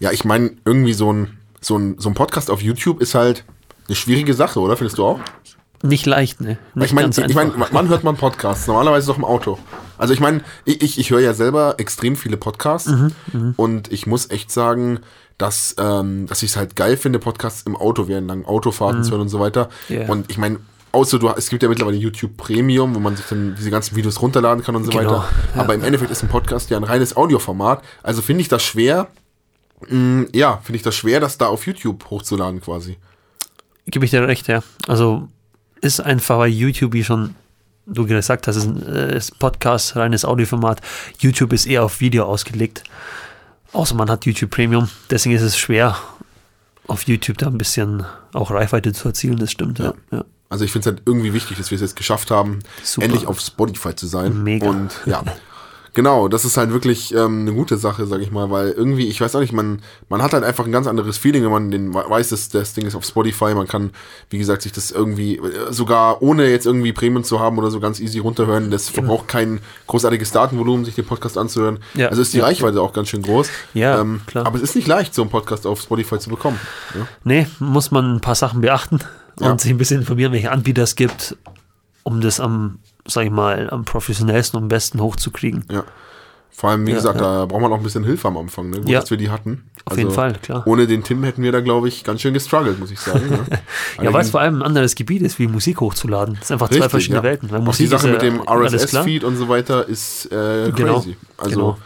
Ja, ich meine, irgendwie so ein, so, ein, so ein Podcast auf YouTube ist halt eine schwierige Sache, oder? Findest du auch? Nicht leicht, ne? Nicht ich meine, ich mein, wann hört man Podcasts? Normalerweise doch im Auto. Also ich meine, ich, ich, ich höre ja selber extrem viele Podcasts Mhm, und ich muss echt sagen, dass, ähm, dass ich es halt geil finde, Podcasts im Auto während langen Autofahrten zu hören und so weiter. Mhm. Ja. Und ich meine, außer du, es gibt ja mittlerweile YouTube Premium, wo man sich dann diese ganzen Videos runterladen kann und so Genau, weiter. ja. Aber im Endeffekt ist ein Podcast ja ein reines Audioformat. Also finde ich das schwer, ja, finde ich das schwer, das da auf YouTube hochzuladen quasi. Gebe ich dir recht, ja. Also ist einfach bei YouTube, wie schon du gesagt hast, ist ein äh, ist ein Podcast, reines Audioformat. YouTube ist eher auf Video ausgelegt. Außer man hat YouTube Premium. Deswegen ist es schwer, auf YouTube da ein bisschen auch Reichweite zu erzielen. Das stimmt, ja. ja. Also ich finde es halt irgendwie wichtig, dass wir es jetzt geschafft haben, Super. endlich auf Spotify zu sein. Mega. Und ja, genau, das ist halt wirklich ähm, eine gute Sache, sag ich mal, weil irgendwie, ich weiß auch nicht, man, man hat halt einfach ein ganz anderes Feeling, wenn man den weiß, dass das Ding ist auf Spotify. Man kann, wie gesagt, sich das irgendwie, äh, sogar ohne jetzt irgendwie Premium zu haben oder so ganz easy runterhören. Das verbraucht kein großartiges Datenvolumen, sich den Podcast anzuhören. Ja. Also ist die Ja. Reichweite auch ganz schön groß. Ja, ähm, klar. Aber es ist nicht leicht, so einen Podcast auf Spotify zu bekommen. Ja? Nee, muss man ein paar Sachen beachten und Ja. sich ein bisschen informieren, welche Anbieter es gibt, um das am, sag ich mal, am professionellsten und am besten hochzukriegen. Ja. Vor allem, wie Ja, gesagt, ja. da braucht man auch ein bisschen Hilfe am Anfang. Ne? Gut, Ja. dass wir die hatten. Also Auf jeden Fall, klar. Ohne den Tim hätten wir da, glaube ich, ganz schön gestruggelt, muss ich sagen. Ne? Ja, weil es vor allem ein anderes Gebiet ist, wie Musik hochzuladen. Das sind einfach zwei Richtig, verschiedene ja. Welten. Weil Auch Musik die Sache ist mit dem. RSS-Feed und so weiter ist äh, Genau, crazy. Also, genau.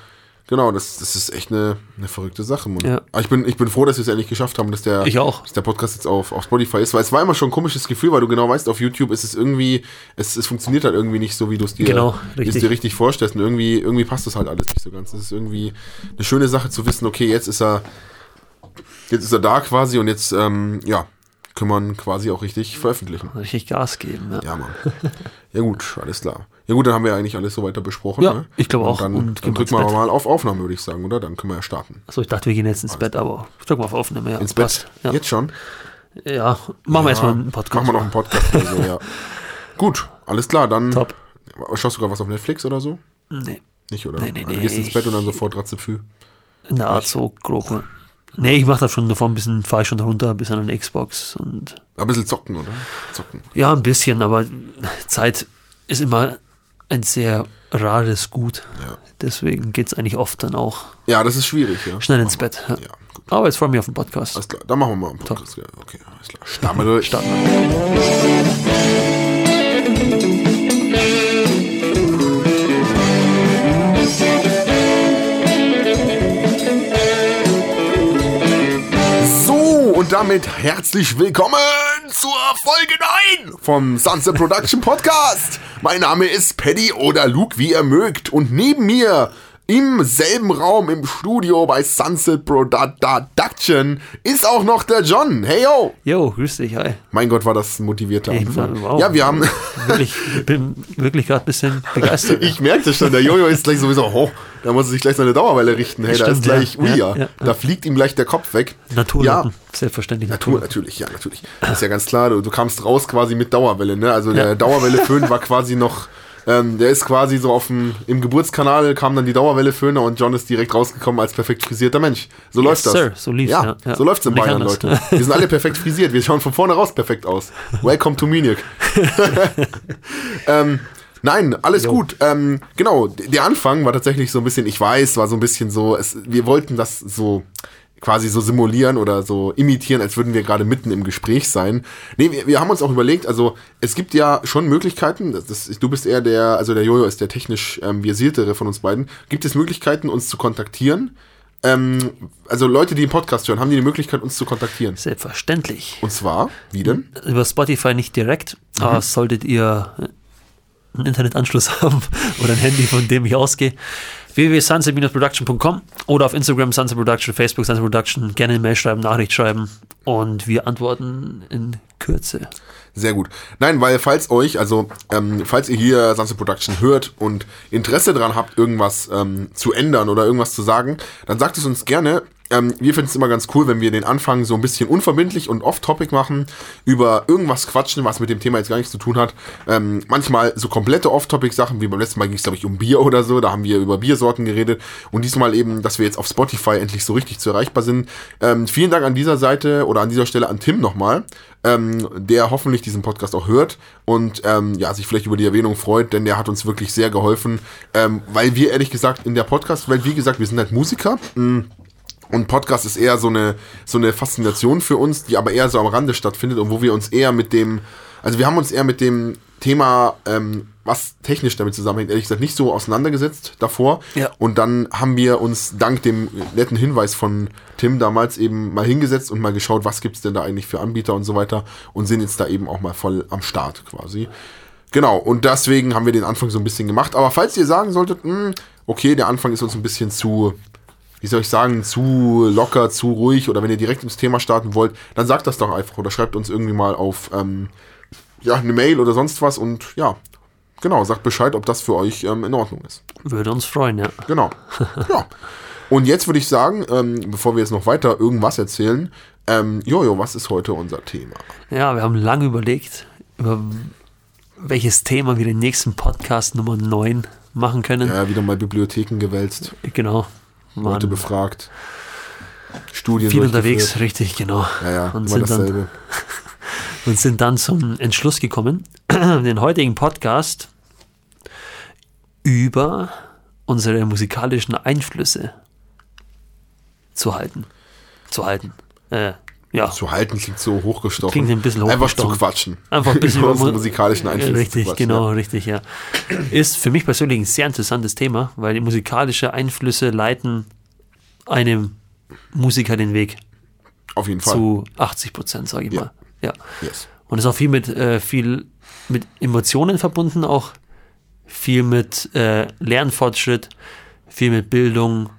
Genau, das, das ist echt eine, eine verrückte Sache. Mann. Ja. Aber ich bin, ich bin froh, dass wir es endlich geschafft haben, dass der, Ich auch. dass der Podcast jetzt auf, auf Spotify ist, weil es war immer schon ein komisches Gefühl, weil du genau weißt, auf YouTube ist es irgendwie, es, es funktioniert halt irgendwie nicht so, wie du es dir, Genau, richtig. dir richtig vorstellst. Und irgendwie, irgendwie passt das halt alles nicht so ganz. Es ist irgendwie eine schöne Sache zu wissen, okay, jetzt ist er, jetzt ist er da quasi und jetzt, ähm, ja, können wir ihn quasi auch richtig veröffentlichen. Richtig Gas geben. Ja. Ja, Mann. Ja, gut, alles klar. Ja, gut, dann haben wir eigentlich alles so weiter besprochen. Ja, ne? ich glaube auch. Dann, Und dann wir drücken wir Bett. mal auf Aufnahme, würde ich sagen, oder? Dann können wir ja starten. Achso, ich dachte, wir gehen jetzt ins Bett, aber drück mal auf Aufnahme. Ja, Ins Bett? Ja. Jetzt schon? ja, machen wir erstmal einen Podcast. Machen wir noch einen Podcast oder so, ja. Gut, alles klar, dann. Top. Schaust du gerade was auf Netflix oder so? Nee, Nicht, oder? Nee, nee, Also nee, gehst ins Bett und dann sofort Ratzepfü. in der Art so grob. Nee, ich mache da schon davor ein bisschen, fahre ich schon runter, ein bisschen an der Xbox und Ein bisschen zocken, oder? Zocken. ja, ein bisschen, aber Zeit ist immer ein sehr rares Gut. Ja. Deswegen geht es eigentlich oft dann auch Ja, das ist schwierig, ja. schnell ins. Bett. Ja. Aber jetzt freue ich mich auf den Podcast. Alles klar, dann machen wir mal einen Podcast. Ja, okay, alles klar. Starten wir durch. Starten wir. So, und damit herzlich willkommen zur Folge 9 vom Sunset Production Podcast. Mein Name ist Paddy oder Luke, wie ihr mögt. Und neben mir im selben Raum im Studio bei Sunset Production ist auch noch der John. Hey yo! Jo, grüß dich, hi. Mein Gott, war das motivierter Ich Anfang. wow. Ja, wir haben. Wirklich, ich bin wirklich gerade ein bisschen begeistert. Ich merkte schon, der Jojo ist gleich sowieso, oh, da muss er sich gleich seine Dauerwelle richten. Hey, da Stimmt, ist gleich, ja. ui, Ja, ja, da fliegt ihm gleich der Kopf weg. Natur, Ja, selbstverständlich Natur, Natur. natürlich, ja, natürlich. Das ist ja ganz klar, du, du kamst raus quasi mit Dauerwelle, ne? Also der. Dauerwelle-Föhn war quasi noch, ähm, der ist quasi so auf dem, im Geburtskanal kam dann die Dauerwelle-Föhner und John ist direkt rausgekommen als perfekt frisierter Mensch. So läuft das. sir, so lief's, ja. ja. So läuft's in Nicht Bayern, anders. Leute. Wir sind alle perfekt frisiert, wir schauen von vorne raus perfekt aus. Welcome to Munich. ähm, Nein, alles gut. Ähm, genau, der Anfang war tatsächlich so ein bisschen, ich weiß, war so ein bisschen so, es, wir wollten das so quasi so simulieren oder so imitieren, als würden wir gerade mitten im Gespräch sein. Nee, wir, wir haben uns auch überlegt, also es gibt ja schon Möglichkeiten, das, das, du bist eher der, also der Jojo ist der technisch ähm, versiertere von uns beiden, gibt es Möglichkeiten, uns zu kontaktieren? Ähm, also Leute, die den Podcast hören, haben die die Möglichkeit, uns zu kontaktieren? Selbstverständlich. Und zwar, wie denn? Über Spotify nicht direkt, aber solltet ihr einen Internetanschluss haben oder ein Handy, von dem ich ausgehe, www.sunset-production.com oder auf Instagram Sunset Production, Facebook Sunset Production, gerne eine Mail schreiben, Nachricht schreiben und wir antworten in Kürze. Sehr gut. Nein, weil falls euch, also ähm, falls ihr hier Sunset Production hört und Interesse daran habt, irgendwas ähm, zu ändern oder irgendwas zu sagen, dann sagt es uns gerne ähm, wir finden es immer ganz cool, wenn wir den Anfang so ein bisschen unverbindlich und off-topic machen, über irgendwas quatschen, was mit dem Thema jetzt gar nichts zu tun hat. Ähm, manchmal so komplette off-topic-Sachen, wie beim letzten Mal ging es, glaube ich, um Bier oder so, da haben wir über Biersorten geredet. Und diesmal eben, dass wir jetzt auf Spotify endlich so richtig zu erreichbar sind. Ähm, vielen Dank an dieser Seite oder an dieser Stelle an Tim nochmal, ähm, der hoffentlich diesen Podcast auch hört und ähm, ja, sich vielleicht über die Erwähnung freut, denn der hat uns wirklich sehr geholfen, ähm, weil wir ehrlich gesagt in der Podcast-Welt, wie gesagt, wir sind halt Musiker. Mh, und Podcast ist eher so eine, so eine Faszination für uns, die aber eher so am Rande stattfindet und wo wir uns eher mit dem, also wir haben uns eher mit dem Thema, ähm, was technisch damit zusammenhängt, ehrlich gesagt nicht so auseinandergesetzt davor. Ja. Und dann haben wir uns dank dem netten Hinweis von Tim damals eben mal hingesetzt und mal geschaut, was gibt's denn da eigentlich für Anbieter und so weiter und sind jetzt da eben auch mal voll am Start quasi. Genau, und deswegen haben wir den Anfang so ein bisschen gemacht. Aber falls ihr sagen solltet, mh, okay, der Anfang ist uns ein bisschen zu, wie soll ich sagen, zu locker, zu ruhig oder wenn ihr direkt ins Thema starten wollt, dann sagt das doch einfach oder schreibt uns irgendwie mal auf ähm, ja, eine Mail oder sonst was und ja, genau, sagt Bescheid, ob das für euch ähm, in Ordnung ist. Würde uns freuen, ja. Genau. ja. Und jetzt würde ich sagen, ähm, bevor wir jetzt noch weiter irgendwas erzählen, ähm, Jojo, was ist heute unser Thema? Ja, wir haben lange überlegt, über welches Thema wir den nächsten Podcast Nummer 9 machen können. Ja, wieder mal Bibliotheken gewälzt, Genau. Leute Waren befragt, Studien viel unterwegs, richtig, genau. Ja, ja, und, sind dann, und sind dann zum Entschluss gekommen, den heutigen Podcast über unsere musikalischen Einflüsse zu halten. Zu halten. Äh, ja. Zu halten klingt so hochgestochen. Klingt ein bisschen Einfach zu hochgestochen. quatschen. Einfach ein bisschen über unsere Mu- musikalischen Einflüsse Richtig, genau, Ja. richtig, ja. Ist für mich persönlich ein sehr interessantes Thema, weil die musikalischen Einflüsse leiten einem Musiker den Weg Auf jeden Fall. zu 80 Prozent, sage ich Ja. mal. Ja. yes. Und ist auch viel mit, äh, viel mit Emotionen verbunden, auch viel mit äh, Lernfortschritt, viel mit Bildung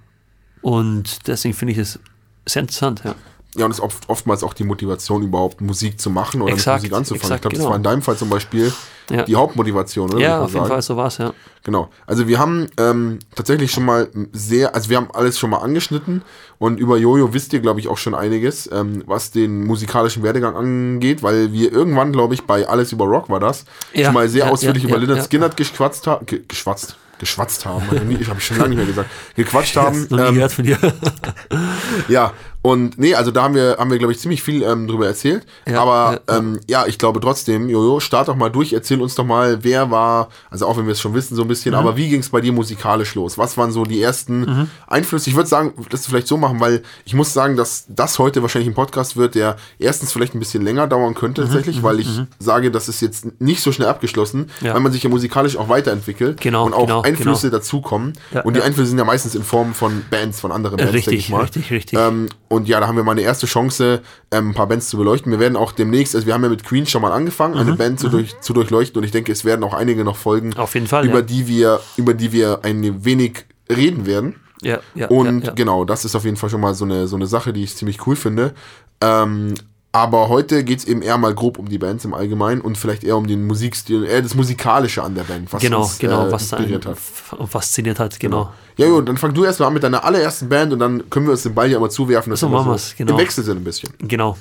und deswegen finde ich es sehr interessant, ja. Ja, und es ist oft, oftmals auch die Motivation, überhaupt Musik zu machen oder Exakt, mit Musik anzufangen. exakt, ich glaube, das genau. war in deinem Fall zum Beispiel Ja. die Hauptmotivation, oder? Ja, auf jeden Fall, so war es, ja. Genau. Also wir haben ähm, tatsächlich schon mal sehr, also wir haben alles schon mal angeschnitten und über Jojo wisst ihr, glaube ich, auch schon einiges, ähm, was den musikalischen Werdegang angeht, weil wir irgendwann, glaube ich, bei Alles über Rock war das, Ja, schon mal sehr ja, ausführlich über ja. Skynyrd geschwatzt haben, ge geschwatzt, geschwatzt haben, ich habe schon lange nicht mehr gesagt, gequatscht haben. Noch nie Ähm, gehört von dir. ja, und nee, also da haben wir, haben wir glaube ich, ziemlich viel ähm, drüber erzählt. Ja, Aber ja, ähm, ja, ich glaube trotzdem, Jojo, start doch mal durch, erzähl uns doch mal, wer war, also auch wenn wir es schon wissen so ein bisschen, Mhm. aber wie ging es bei dir musikalisch los? Was waren so die ersten Einflüsse? Ich würde sagen, das vielleicht so machen, weil ich muss sagen, dass das heute wahrscheinlich ein Podcast wird, der erstens vielleicht ein bisschen länger dauern könnte Mhm, tatsächlich, weil ich sage, das ist jetzt nicht so schnell abgeschlossen, Ja. weil man sich ja musikalisch auch weiterentwickelt Genau, und auch genau, Einflüsse dazukommen. Ja, und die. Einflüsse sind ja meistens in Form von Bands, von anderen Bands, denke ich Richtig, mal. richtig, richtig. Ähm, und ja, da haben wir mal eine erste Chance, ähm, ein paar Bands zu beleuchten. Wir werden auch demnächst, also wir haben ja mit Queen schon mal angefangen, Mhm, eine Band zu, durch, zu durchleuchten und ich denke, es werden auch einige noch folgen, Auf jeden Fall, über ja. die wir, über die wir ein wenig reden werden. Ja, ja, Und ja, ja. genau, das ist auf jeden Fall schon mal so eine, so eine Sache, die ich ziemlich cool finde. Ähm, aber heute geht es eben eher mal grob um die Bands im Allgemeinen und vielleicht eher um den Musikstil, eher das Musikalische an der Band, was Genau, uns genau, äh, was inspiriert hat. fasziniert hat, genau. Ja, gut, dann fang du erstmal an mit deiner allerersten Band und dann können wir uns den Ball ja immer zuwerfen, dass So wir machen so wir's, genau. im Wechsel sind ein bisschen. Genau.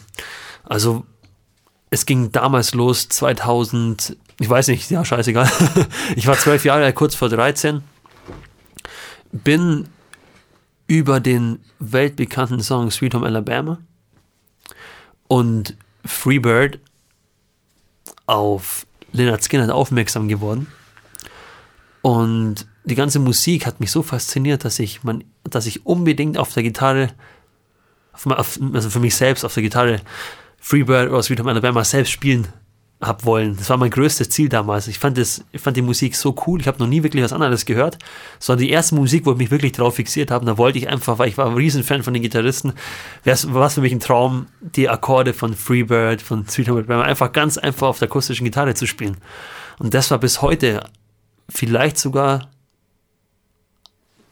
Also, es ging damals los, 2000, ich weiß nicht, ja, scheißegal. Ich war zwölf Jahre alt, kurz vor 13. Bin über den weltbekannten Song Sweet Home Alabama und Freebird auf Leonard Skinner aufmerksam geworden. Und die ganze Musik hat mich so fasziniert, dass ich, man, dass ich unbedingt auf der Gitarre auf, also für mich selbst auf der Gitarre Freebird oder Sweet Home Alabama selbst spielen hab wollen. Das war mein größtes Ziel damals. Ich fand, das, ich fand die Musik so cool. Ich habe noch nie wirklich was anderes gehört. Das war die erste Musik, wo ich mich wirklich drauf fixiert habe. Da wollte ich einfach, weil ich war ein Riesenfan von den Gitarristen, war es für mich ein Traum, die Akkorde von Freebird, von Sweet Home Alabama einfach ganz einfach auf der akustischen Gitarre zu spielen. Und das war bis heute vielleicht sogar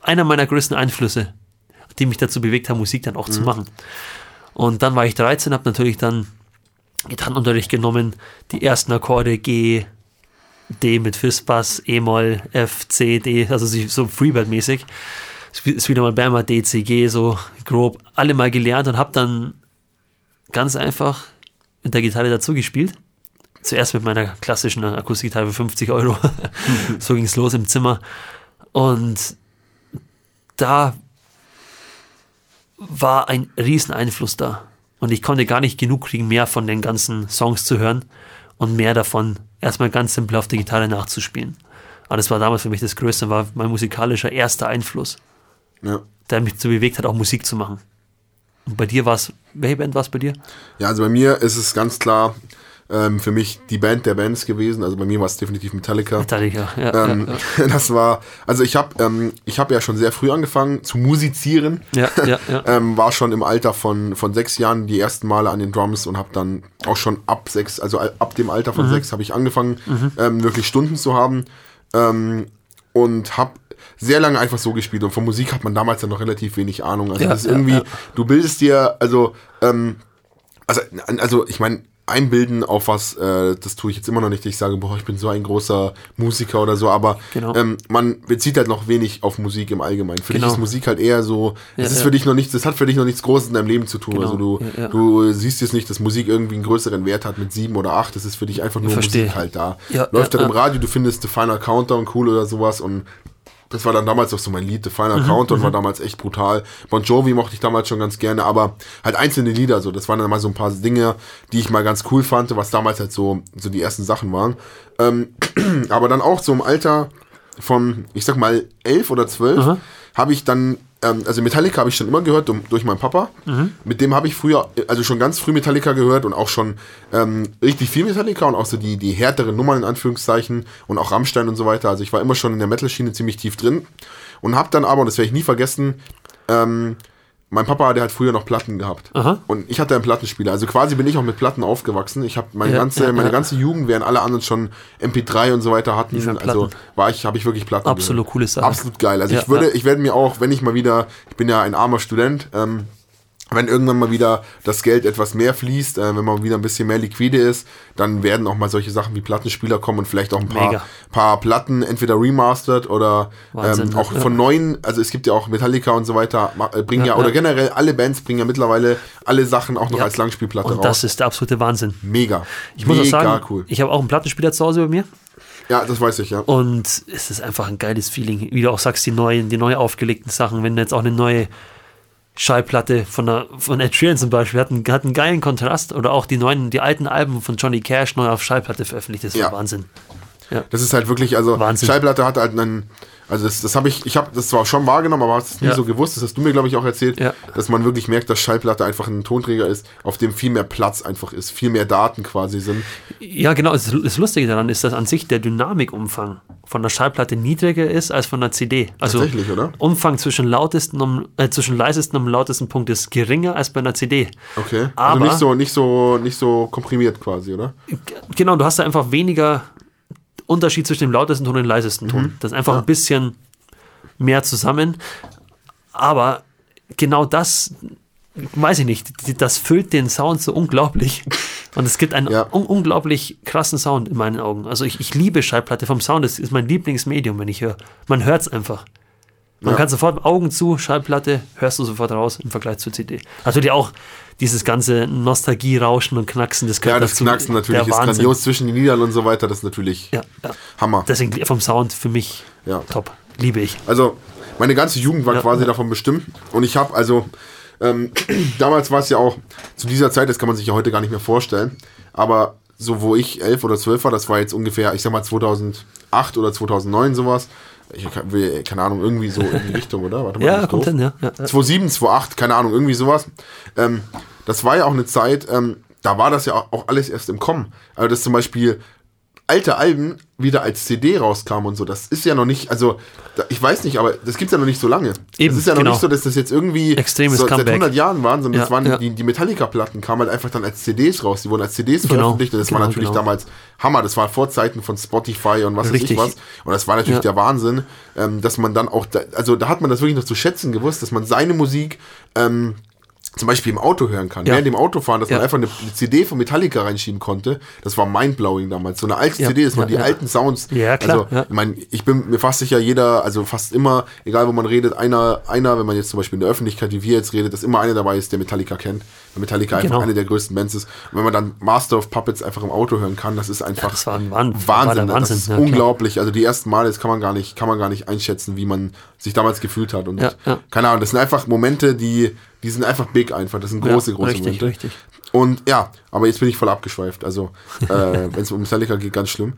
einer meiner größten Einflüsse, die mich dazu bewegt haben, Musik dann auch zu machen. Und dann war ich 13, habe natürlich dann Gitarrenunterricht genommen, die ersten Akkorde G, D mit Fissbass, E-Moll, F, C, D, also so Freebird-mäßig. ist wieder mal Bama DCG, so grob, alle mal gelernt und habe dann ganz einfach mit der Gitarre dazu gespielt. Zuerst mit meiner klassischen Akustikgitarre für 50 Euro. so ging es los im Zimmer. Und da war ein riesen Einfluss da. Und ich konnte gar nicht genug kriegen, mehr von den ganzen Songs zu hören und mehr davon erstmal ganz simpel auf der Gitarre nachzuspielen. Aber das war damals für mich das Größte, war mein musikalischer erster Einfluss, Ja. der mich dazu bewegt hat, auch Musik zu machen. Und bei dir war es, welche Band war es bei dir? Ja, also bei mir ist es ganz klar ähm, für mich die Band der Bands gewesen. Also bei mir war es definitiv Metallica. Metallica, ja. Ähm, ja, Das war, also ich habe ähm, ich hab ja schon sehr früh angefangen zu musizieren. ja, ja, ja. Ähm, war schon im Alter von, von sechs Jahren die ersten Male an den Drums und habe dann auch schon ab sechs, also ab dem Alter Mhm. von sechs habe ich angefangen, ähm, wirklich Stunden zu haben. Ähm, und habe sehr lange einfach so gespielt. Und von Musik hat man damals ja noch relativ wenig Ahnung. Also Ja, das ist ja, irgendwie, ja. du bildest dir, also, ähm, also, also ich meine, einbilden auf was, äh, das tue ich jetzt immer noch nicht. Ich sage, boah, ich bin so ein großer Musiker oder so, aber Genau. ähm, man bezieht halt noch wenig auf Musik im Allgemeinen. Für Genau. dich ist Musik halt eher so, Ja, es ist ja. für dich noch nichts, das hat für dich noch nichts Großes in deinem Leben zu tun. Genau. Also du, Ja, du siehst jetzt nicht, dass Musik irgendwie einen größeren Wert hat mit sieben oder acht. Das ist für dich einfach nur. Musik halt da. Ja, Läuft halt im. Radio, du findest The Final Countdown cool oder sowas und das war dann damals auch so mein Lied. The Final Mhm, Countdown war damals echt brutal. Bon Jovi mochte ich damals schon ganz gerne, aber halt einzelne Lieder so. Das waren dann mal so ein paar Dinge, die ich mal ganz cool fand, was damals halt so, so die ersten Sachen waren. Ähm, aber dann auch so im Alter von, ich sag mal, elf oder zwölf. Habe ich dann, ähm, also Metallica habe ich schon immer gehört um, durch meinen Papa. Mhm. Mit dem habe ich früher, also schon ganz früh Metallica gehört und auch schon ähm, richtig viel Metallica und auch so die, die härteren Nummern in Anführungszeichen und auch Rammstein und so weiter. Also ich war immer schon in der Metal-Schiene ziemlich tief drin und habe dann aber, und das werde ich nie vergessen, ähm, mein Papa, der hat früher noch Platten gehabt. Aha. Und ich hatte einen Plattenspieler. Also quasi bin ich auch mit Platten aufgewachsen. Ich habe meine Ja, ganze, ja, meine ja. ganze Jugend, während alle anderen schon MP3 und so weiter hatten, also war ich, habe ich wirklich Platten. Absolut gehört. coole Sache. Absolut geil. Also ich würde, ich werde mir auch, wenn ich mal wieder, ich bin ja ein armer Student, ähm, wenn irgendwann mal wieder das Geld etwas mehr fließt, äh, wenn man wieder ein bisschen mehr liquide ist, dann werden auch mal solche Sachen wie Plattenspieler kommen und vielleicht auch ein paar, paar Platten entweder remastered oder Wahnsinn, ähm, auch ja. von neuen, also es gibt ja auch Metallica und so weiter, äh, bringen ja, Ja, oder ja. generell alle Bands bringen ja mittlerweile alle Sachen auch noch als Langspielplatte Und raus. das ist der absolute Wahnsinn. Mega. Ich muss auch Mega sagen, cool. ich habe auch einen Plattenspieler zu Hause bei mir. Ja, das weiß ich, ja. Und es ist einfach ein geiles Feeling. Wie du auch sagst, die neuen, die neu aufgelegten Sachen. Wenn du jetzt auch eine neue Schallplatte von, der, von Ed Sheeran zum Beispiel hat einen, hat einen geilen Kontrast. Oder auch die neuen, die alten Alben von Johnny Cash neu auf Schallplatte veröffentlicht. Das war Ja. Wahnsinn. Das ist halt wirklich, also Wahnsinn. Schallplatte hat halt einen, also das, das habe ich, ich habe das zwar schon wahrgenommen, aber hast es nie Ja. so gewusst, das hast du mir, glaube ich, auch erzählt, Ja. dass man wirklich merkt, dass Schallplatte einfach ein Tonträger ist, auf dem viel mehr Platz einfach ist, viel mehr Daten quasi sind. Ja, genau. Das, das Lustige daran ist, dass an sich der Dynamikumfang von der Schallplatte niedriger ist als von der CD. Also Tatsächlich, oder? Umfang zwischen lautesten und, äh, zwischen leisesten und lautesten Punkt ist geringer als bei einer CD. Okay. Aber- also nicht so, nicht so, nicht so komprimiert quasi, oder? Genau, du hast da einfach weniger Unterschied zwischen dem lautesten Ton und dem leisesten Ton. Das ist einfach ein bisschen mehr zusammen. Aber genau das, weiß ich nicht, das füllt den Sound so unglaublich. Und es gibt einen Ja. un unglaublich krassen Sound in meinen Augen. Also ich, ich liebe Schallplatte vom Sound, das ist mein Lieblingsmedium, wenn ich höre. Man hört es einfach. Man Ja. kann sofort Augen zu, Schallplatte, hörst du sofort raus im Vergleich zur CD. Natürlich auch dieses ganze Nostalgie-Rauschen und Knacksen, das Ja, das. Knacksen natürlich ist grandios zwischen den Liedern und so weiter, das ist natürlich Ja, ja. Hammer. Deswegen vom Sound für mich Ja. top. Liebe ich. Also, meine ganze Jugend war quasi davon bestimmt. Und ich habe also, ähm, damals war es ja auch, zu dieser Zeit, das kann man sich ja heute gar nicht mehr vorstellen, aber so wo ich elf oder zwölf war, das war jetzt ungefähr, ich sag mal 2008 oder 2009 sowas. Ich keine Ahnung, irgendwie so in die Richtung, oder? Warte Ja, das ist kommt hin, ja. ja, ja. 2007, 2008, keine Ahnung, irgendwie sowas. Ähm, das war ja auch eine Zeit, ähm, da war das ja auch, auch alles erst im Kommen. Also, dass zum Beispiel alte Alben wieder als CD rauskamen und so, das ist ja noch nicht, also, ich weiß nicht, aber das gibt's ja noch nicht so lange. Eben, das ist ja noch genau. nicht so, dass das jetzt irgendwie Extremes so, seit Comeback. 100 Jahren waren, sondern Ja, das waren ja. die, die Metallica-Platten kamen halt einfach dann als CDs raus. Die wurden als CDs Genau, veröffentlicht und das war genau, natürlich genau. damals Hammer. Das war vor Zeiten von Spotify und was weiß ich Richtig. was. Und das war natürlich Ja. der Wahnsinn, ähm, dass man dann auch, da, also da hat man das wirklich noch zu schätzen gewusst, dass man seine Musik ähm, zum Beispiel im Auto hören kann. Ja. Während dem Autofahren, dass Ja. man einfach eine CD von Metallica reinschieben konnte, das war mindblowing damals. So eine alte Ja. CD, das waren Ja, die alten Sounds. Ja, klar, Also, ich meine, ich bin mir fast sicher, jeder, also fast immer, egal wo man redet, einer, einer, wenn man jetzt zum Beispiel in der Öffentlichkeit, wie wir jetzt redet, dass immer einer dabei ist, der Metallica kennt. Weil Metallica einfach Genau. eine der größten Bands ist. Und wenn man dann Master of Puppets einfach im Auto hören kann, das ist einfach das war ein Wahn- Wahnsinn. war der Das Wahnsinn, ist unglaublich. Also die ersten Male, das kann man gar nicht, kann man gar nicht einschätzen, wie man sich damals gefühlt hat. Und keine Ahnung, das sind einfach Momente, die, die sind einfach big einfach. Das sind große, Ja, große richtig, Momente. richtig. Und ja, aber jetzt bin ich voll abgeschweift. Also, äh, wenn es um Metallica geht, ganz schlimm.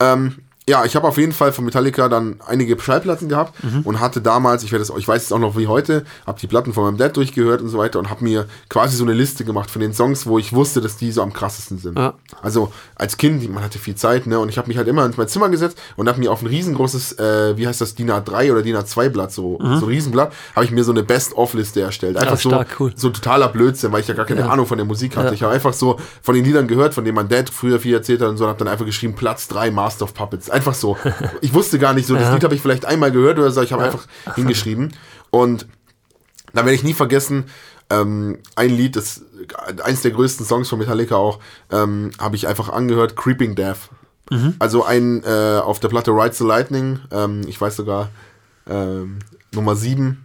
Ähm, ja, ich habe auf jeden Fall von Metallica dann einige Schallplatten gehabt Mhm. und hatte damals, ich, werde das, ich weiß es auch noch wie heute, habe die Platten von meinem Dad durchgehört und so weiter und habe mir quasi so eine Liste gemacht von den Songs, wo ich wusste, dass die so am krassesten sind. Ja. Also als Kind, man hatte viel Zeit, ne, und ich habe mich halt immer ins mein Zimmer gesetzt und habe mir auf ein riesengroßes, äh, wie heißt das, DIN A3 oder DIN A2 Blatt, so, so ein Riesenblatt, habe ich mir so eine Best-of-Liste erstellt. Einfach Mhm. Ja, stark, so, cool. so totaler Blödsinn, weil ich ja gar keine Ja. Ahnung von der Musik hatte. Ich habe einfach so von den Liedern gehört, von denen mein Dad früher viel erzählt hat und so, und habe dann einfach geschrieben, Platz 3 Master of Puppets. Einfach so. Ich wusste gar nicht so, das Ja. Lied habe ich vielleicht einmal gehört oder so, ich habe einfach hingeschrieben. Und da werde ich nie vergessen, ähm, ein Lied, das eins der größten Songs von Metallica auch, ähm, habe ich einfach angehört, Creeping Death. Also ein äh, auf der Platte Rides the Lightning, ähm, ich weiß sogar ähm, Nummer 7,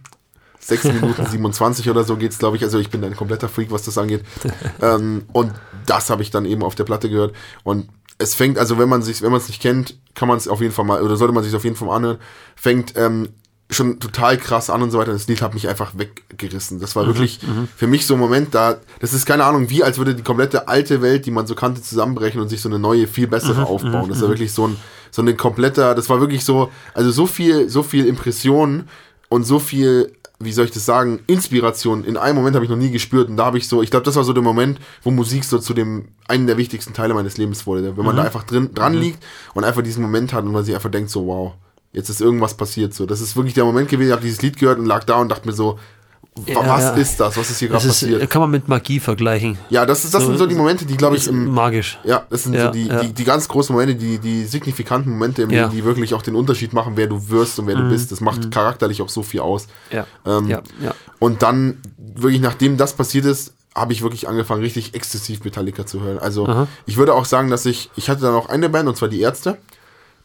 6 Minuten 27 oder so geht's, glaube ich. Also ich bin ein kompletter Freak, was das angeht. ähm, und das habe ich dann eben auf der Platte gehört. Und es fängt, also wenn man sich, wenn man es nicht kennt, kann man es auf jeden Fall mal, oder sollte man sich auf jeden Fall mal anhören, fängt ähm, schon total krass an und so weiter. Das Lied hat mich einfach weggerissen. Das war wirklich für mich so ein Moment, da, das ist keine Ahnung, wie als würde die komplette alte Welt, die man so kannte, zusammenbrechen und sich so eine neue, viel bessere aufbauen. Das war wirklich so ein, so ein kompletter, das war wirklich so, also so viel, so viel Impressionen und so viel, wie soll ich das sagen, Inspiration. In einem Moment habe ich noch nie gespürt und da habe ich so, ich glaube, das war so der Moment, wo Musik so zu dem einen der wichtigsten Teile meines Lebens wurde, wenn man da einfach drin dran liegt und einfach diesen Moment hat und man sich einfach denkt so, wow, jetzt ist irgendwas passiert so. Das ist wirklich der Moment gewesen, ich habe dieses Lied gehört und lag da und dachte mir so, Ja, was ja. ist das? Was ist hier gerade passiert? kann man mit Magie vergleichen. Ja, das ist das so- sind so die Momente, die glaube ich Ist im magisch. ja, das sind Ja, so die, die, die ganz großen Momente, die, die signifikanten Momente im. Leben, die wirklich auch den Unterschied machen, wer du wirst und wer du bist. Das macht charakterlich auch so viel aus. Ja. Ähm, ja. Und dann, wirklich, nachdem das passiert ist, habe ich wirklich angefangen, richtig exzessiv Metallica zu hören. Also, Aha. ich würde auch sagen, dass ich, ich hatte dann auch eine Band, und zwar die Ärzte.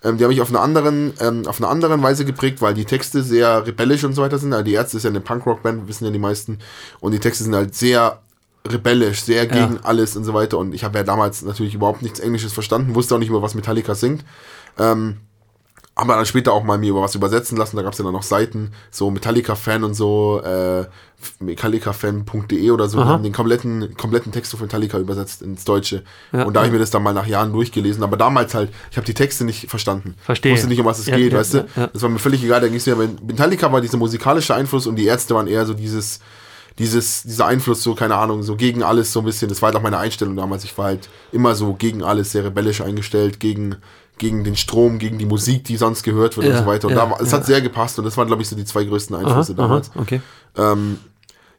Ähm, die habe ich auf einer anderen, ähm, auf einer anderen Weise geprägt, weil die Texte sehr rebellisch und so weiter sind. Also die Ärzte ist ja eine Punkrock-Band, wissen ja die meisten. Und die Texte sind halt sehr rebellisch, sehr gegen alles und so weiter. Und ich habe ja damals natürlich überhaupt nichts Englisches verstanden, wusste auch nicht, über was Metallica singt. Ähm, aber dann später auch mal mir über was übersetzen lassen. Da gab es ja dann noch Seiten, so Metallica-Fan und so, äh, metallicafan.de oder so, Aha. haben den kompletten, kompletten Text von Metallica übersetzt ins Deutsche. Ja, und da habe ich ja. mir das dann mal nach Jahren durchgelesen. Aber damals halt, ich habe die Texte nicht verstanden. Verstehe. Ich wusste nicht, um was es Ja, geht, ja, weißt du? ja, ja. Das war mir völlig egal. Da ging es mir, Metallica war dieser musikalische Einfluss und die Ärzte waren eher so dieses, dieses, dieser Einfluss, so, keine Ahnung, so gegen alles so ein bisschen. Das war halt auch meine Einstellung damals. Ich war halt immer so gegen alles, sehr rebellisch eingestellt, gegen, gegen den Strom, gegen die Musik, die sonst gehört wird und Ja, so weiter. Und ja, da war, es ja. hat sehr gepasst und das waren, glaube ich, so die zwei größten Aha, Einflüsse aha, damals. okay. Ähm,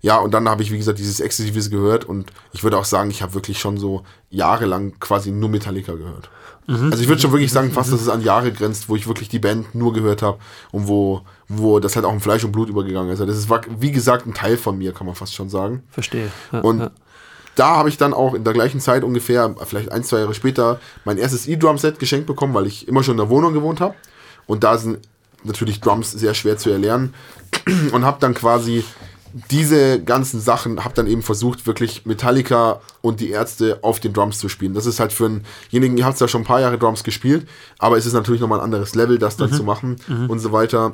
ja, und dann habe ich, wie gesagt, dieses Exzessives gehört und ich würde auch sagen, ich habe wirklich schon so jahrelang quasi nur Metallica gehört. Mhm. Also ich würde schon wirklich sagen, fast, dass es an Jahre grenzt, wo ich wirklich die Band nur gehört habe und wo, wo das halt auch in Fleisch und Blut übergegangen ist. Also das ist, war, wie gesagt, ein Teil von mir, kann man fast schon sagen. Verstehe. Und. Da habe ich dann auch in der gleichen Zeit ungefähr, vielleicht ein, zwei Jahre später, mein erstes E-Drum-Set geschenkt bekommen, weil ich immer schon in der Wohnung gewohnt habe. Und da sind natürlich Drums sehr schwer zu erlernen. Und habe dann quasi diese ganzen Sachen, habe dann eben versucht, wirklich Metallica und die Ärzte auf den Drums zu spielen. Das ist halt für denjenigen, ihr habt ja schon ein paar Jahre Drums gespielt, aber es ist natürlich nochmal ein anderes Level, das dann zu machen und so weiter.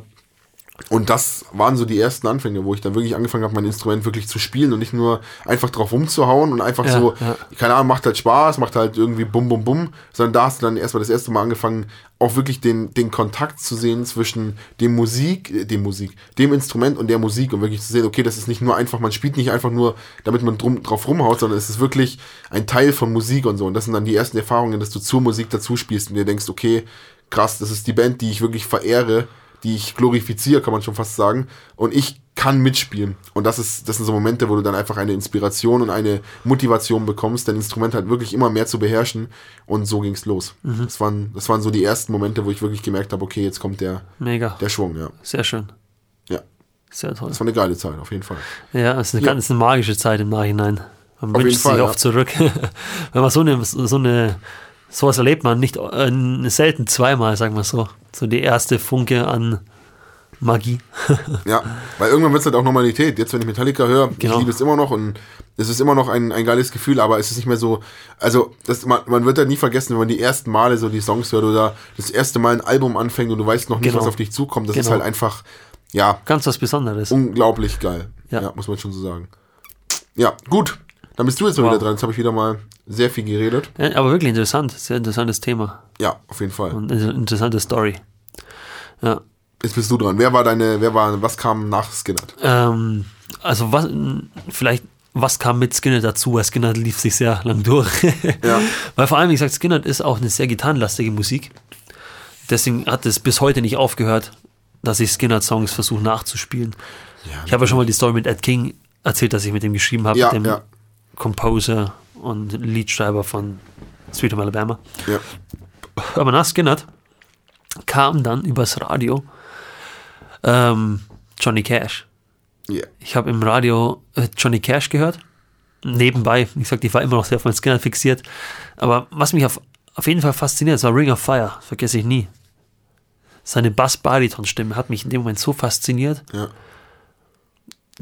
Und das waren so die ersten Anfänge, wo ich dann wirklich angefangen habe, mein Instrument wirklich zu spielen und nicht nur einfach drauf rumzuhauen und einfach Ja, so, ja. keine Ahnung, macht halt Spaß, macht halt irgendwie bum bum bum, sondern da hast du dann erstmal das erste Mal angefangen, auch wirklich den, den Kontakt zu sehen zwischen dem Musik, äh, dem Musik, dem Instrument und der Musik und wirklich zu sehen, okay, das ist nicht nur einfach, man spielt nicht einfach nur, damit man drum, drauf rumhaut, sondern es ist wirklich ein Teil von Musik und so. Und das sind dann die ersten Erfahrungen, dass du zur Musik dazu spielst und dir denkst, okay, krass, das ist die Band, die ich wirklich verehre, die ich glorifiziere, kann man schon fast sagen. Und ich kann mitspielen. Und das ist, das sind so Momente, wo du dann einfach eine Inspiration und eine Motivation bekommst, dein Instrument halt wirklich immer mehr zu beherrschen. Und so ging's los. Das, waren, das waren so die ersten Momente, wo ich wirklich gemerkt habe, okay, jetzt kommt der, Mega. der Schwung, ja. Sehr schön. Ja. Sehr toll. Das war eine geile Zeit, auf jeden Fall. Ja, es ist eine Ja. ganz eine magische Zeit im Nachhinein. Man Auf wünscht jeden Fall, sich ja. oft zurück. Wenn man so eine, so eine, sowas erlebt man nicht äh, selten zweimal, sagen wir so. So die erste Funke an Magie. Ja, weil irgendwann wird es halt auch Normalität. Jetzt, wenn ich Metallica höre, Genau. ich liebe es immer noch und es ist immer noch ein, ein geiles Gefühl, aber es ist nicht mehr so, also das, man, man wird halt nie vergessen, wenn man die ersten Male so die Songs hört oder das erste Mal ein Album anfängt und du weißt noch nicht, Genau. was auf dich zukommt. Das ist Genau. halt einfach, ja, Ganz was Besonderes. unglaublich geil. Ja. Ja. muss man schon so sagen. Ja, gut. Dann bist du jetzt mal Wow. wieder dran. Jetzt habe ich wieder mal sehr viel geredet. Ja, aber wirklich interessant. Sehr interessantes Thema. Ja, auf jeden Fall. Und eine interessante Story. Ja. Jetzt bist du dran. Wer war deine, wer war, was kam nach Skinnert? Ähm, also was, vielleicht, was kam mit Skinner dazu? Weil Skinner lief sich sehr lang durch. Ja. Weil vor allem, wie gesagt, Skinner ist auch eine sehr gitarrenlastige Musik. Deswegen hat es bis heute nicht aufgehört, dass ich Skinner-Songs versuche nachzuspielen. Ja, Ich habe ja schon mal die Story mit Ed King erzählt, dass ich mit dem geschrieben habe, Ja, mit dem ja. Composer und Leadschreiber von Sweet Home Alabama. Ja. Aber nach Skinner kam dann übers Radio ähm, Johnny Cash. Ja. Ich habe im Radio äh, Johnny Cash gehört. Nebenbei, wie gesagt, ich war immer noch sehr auf meinen Skinner fixiert. Aber was mich auf, auf jeden Fall fasziniert, das war Ring of Fire. Vergesse ich nie. Seine Bass-Bariton-Stimme hat mich in dem Moment so fasziniert, Ja.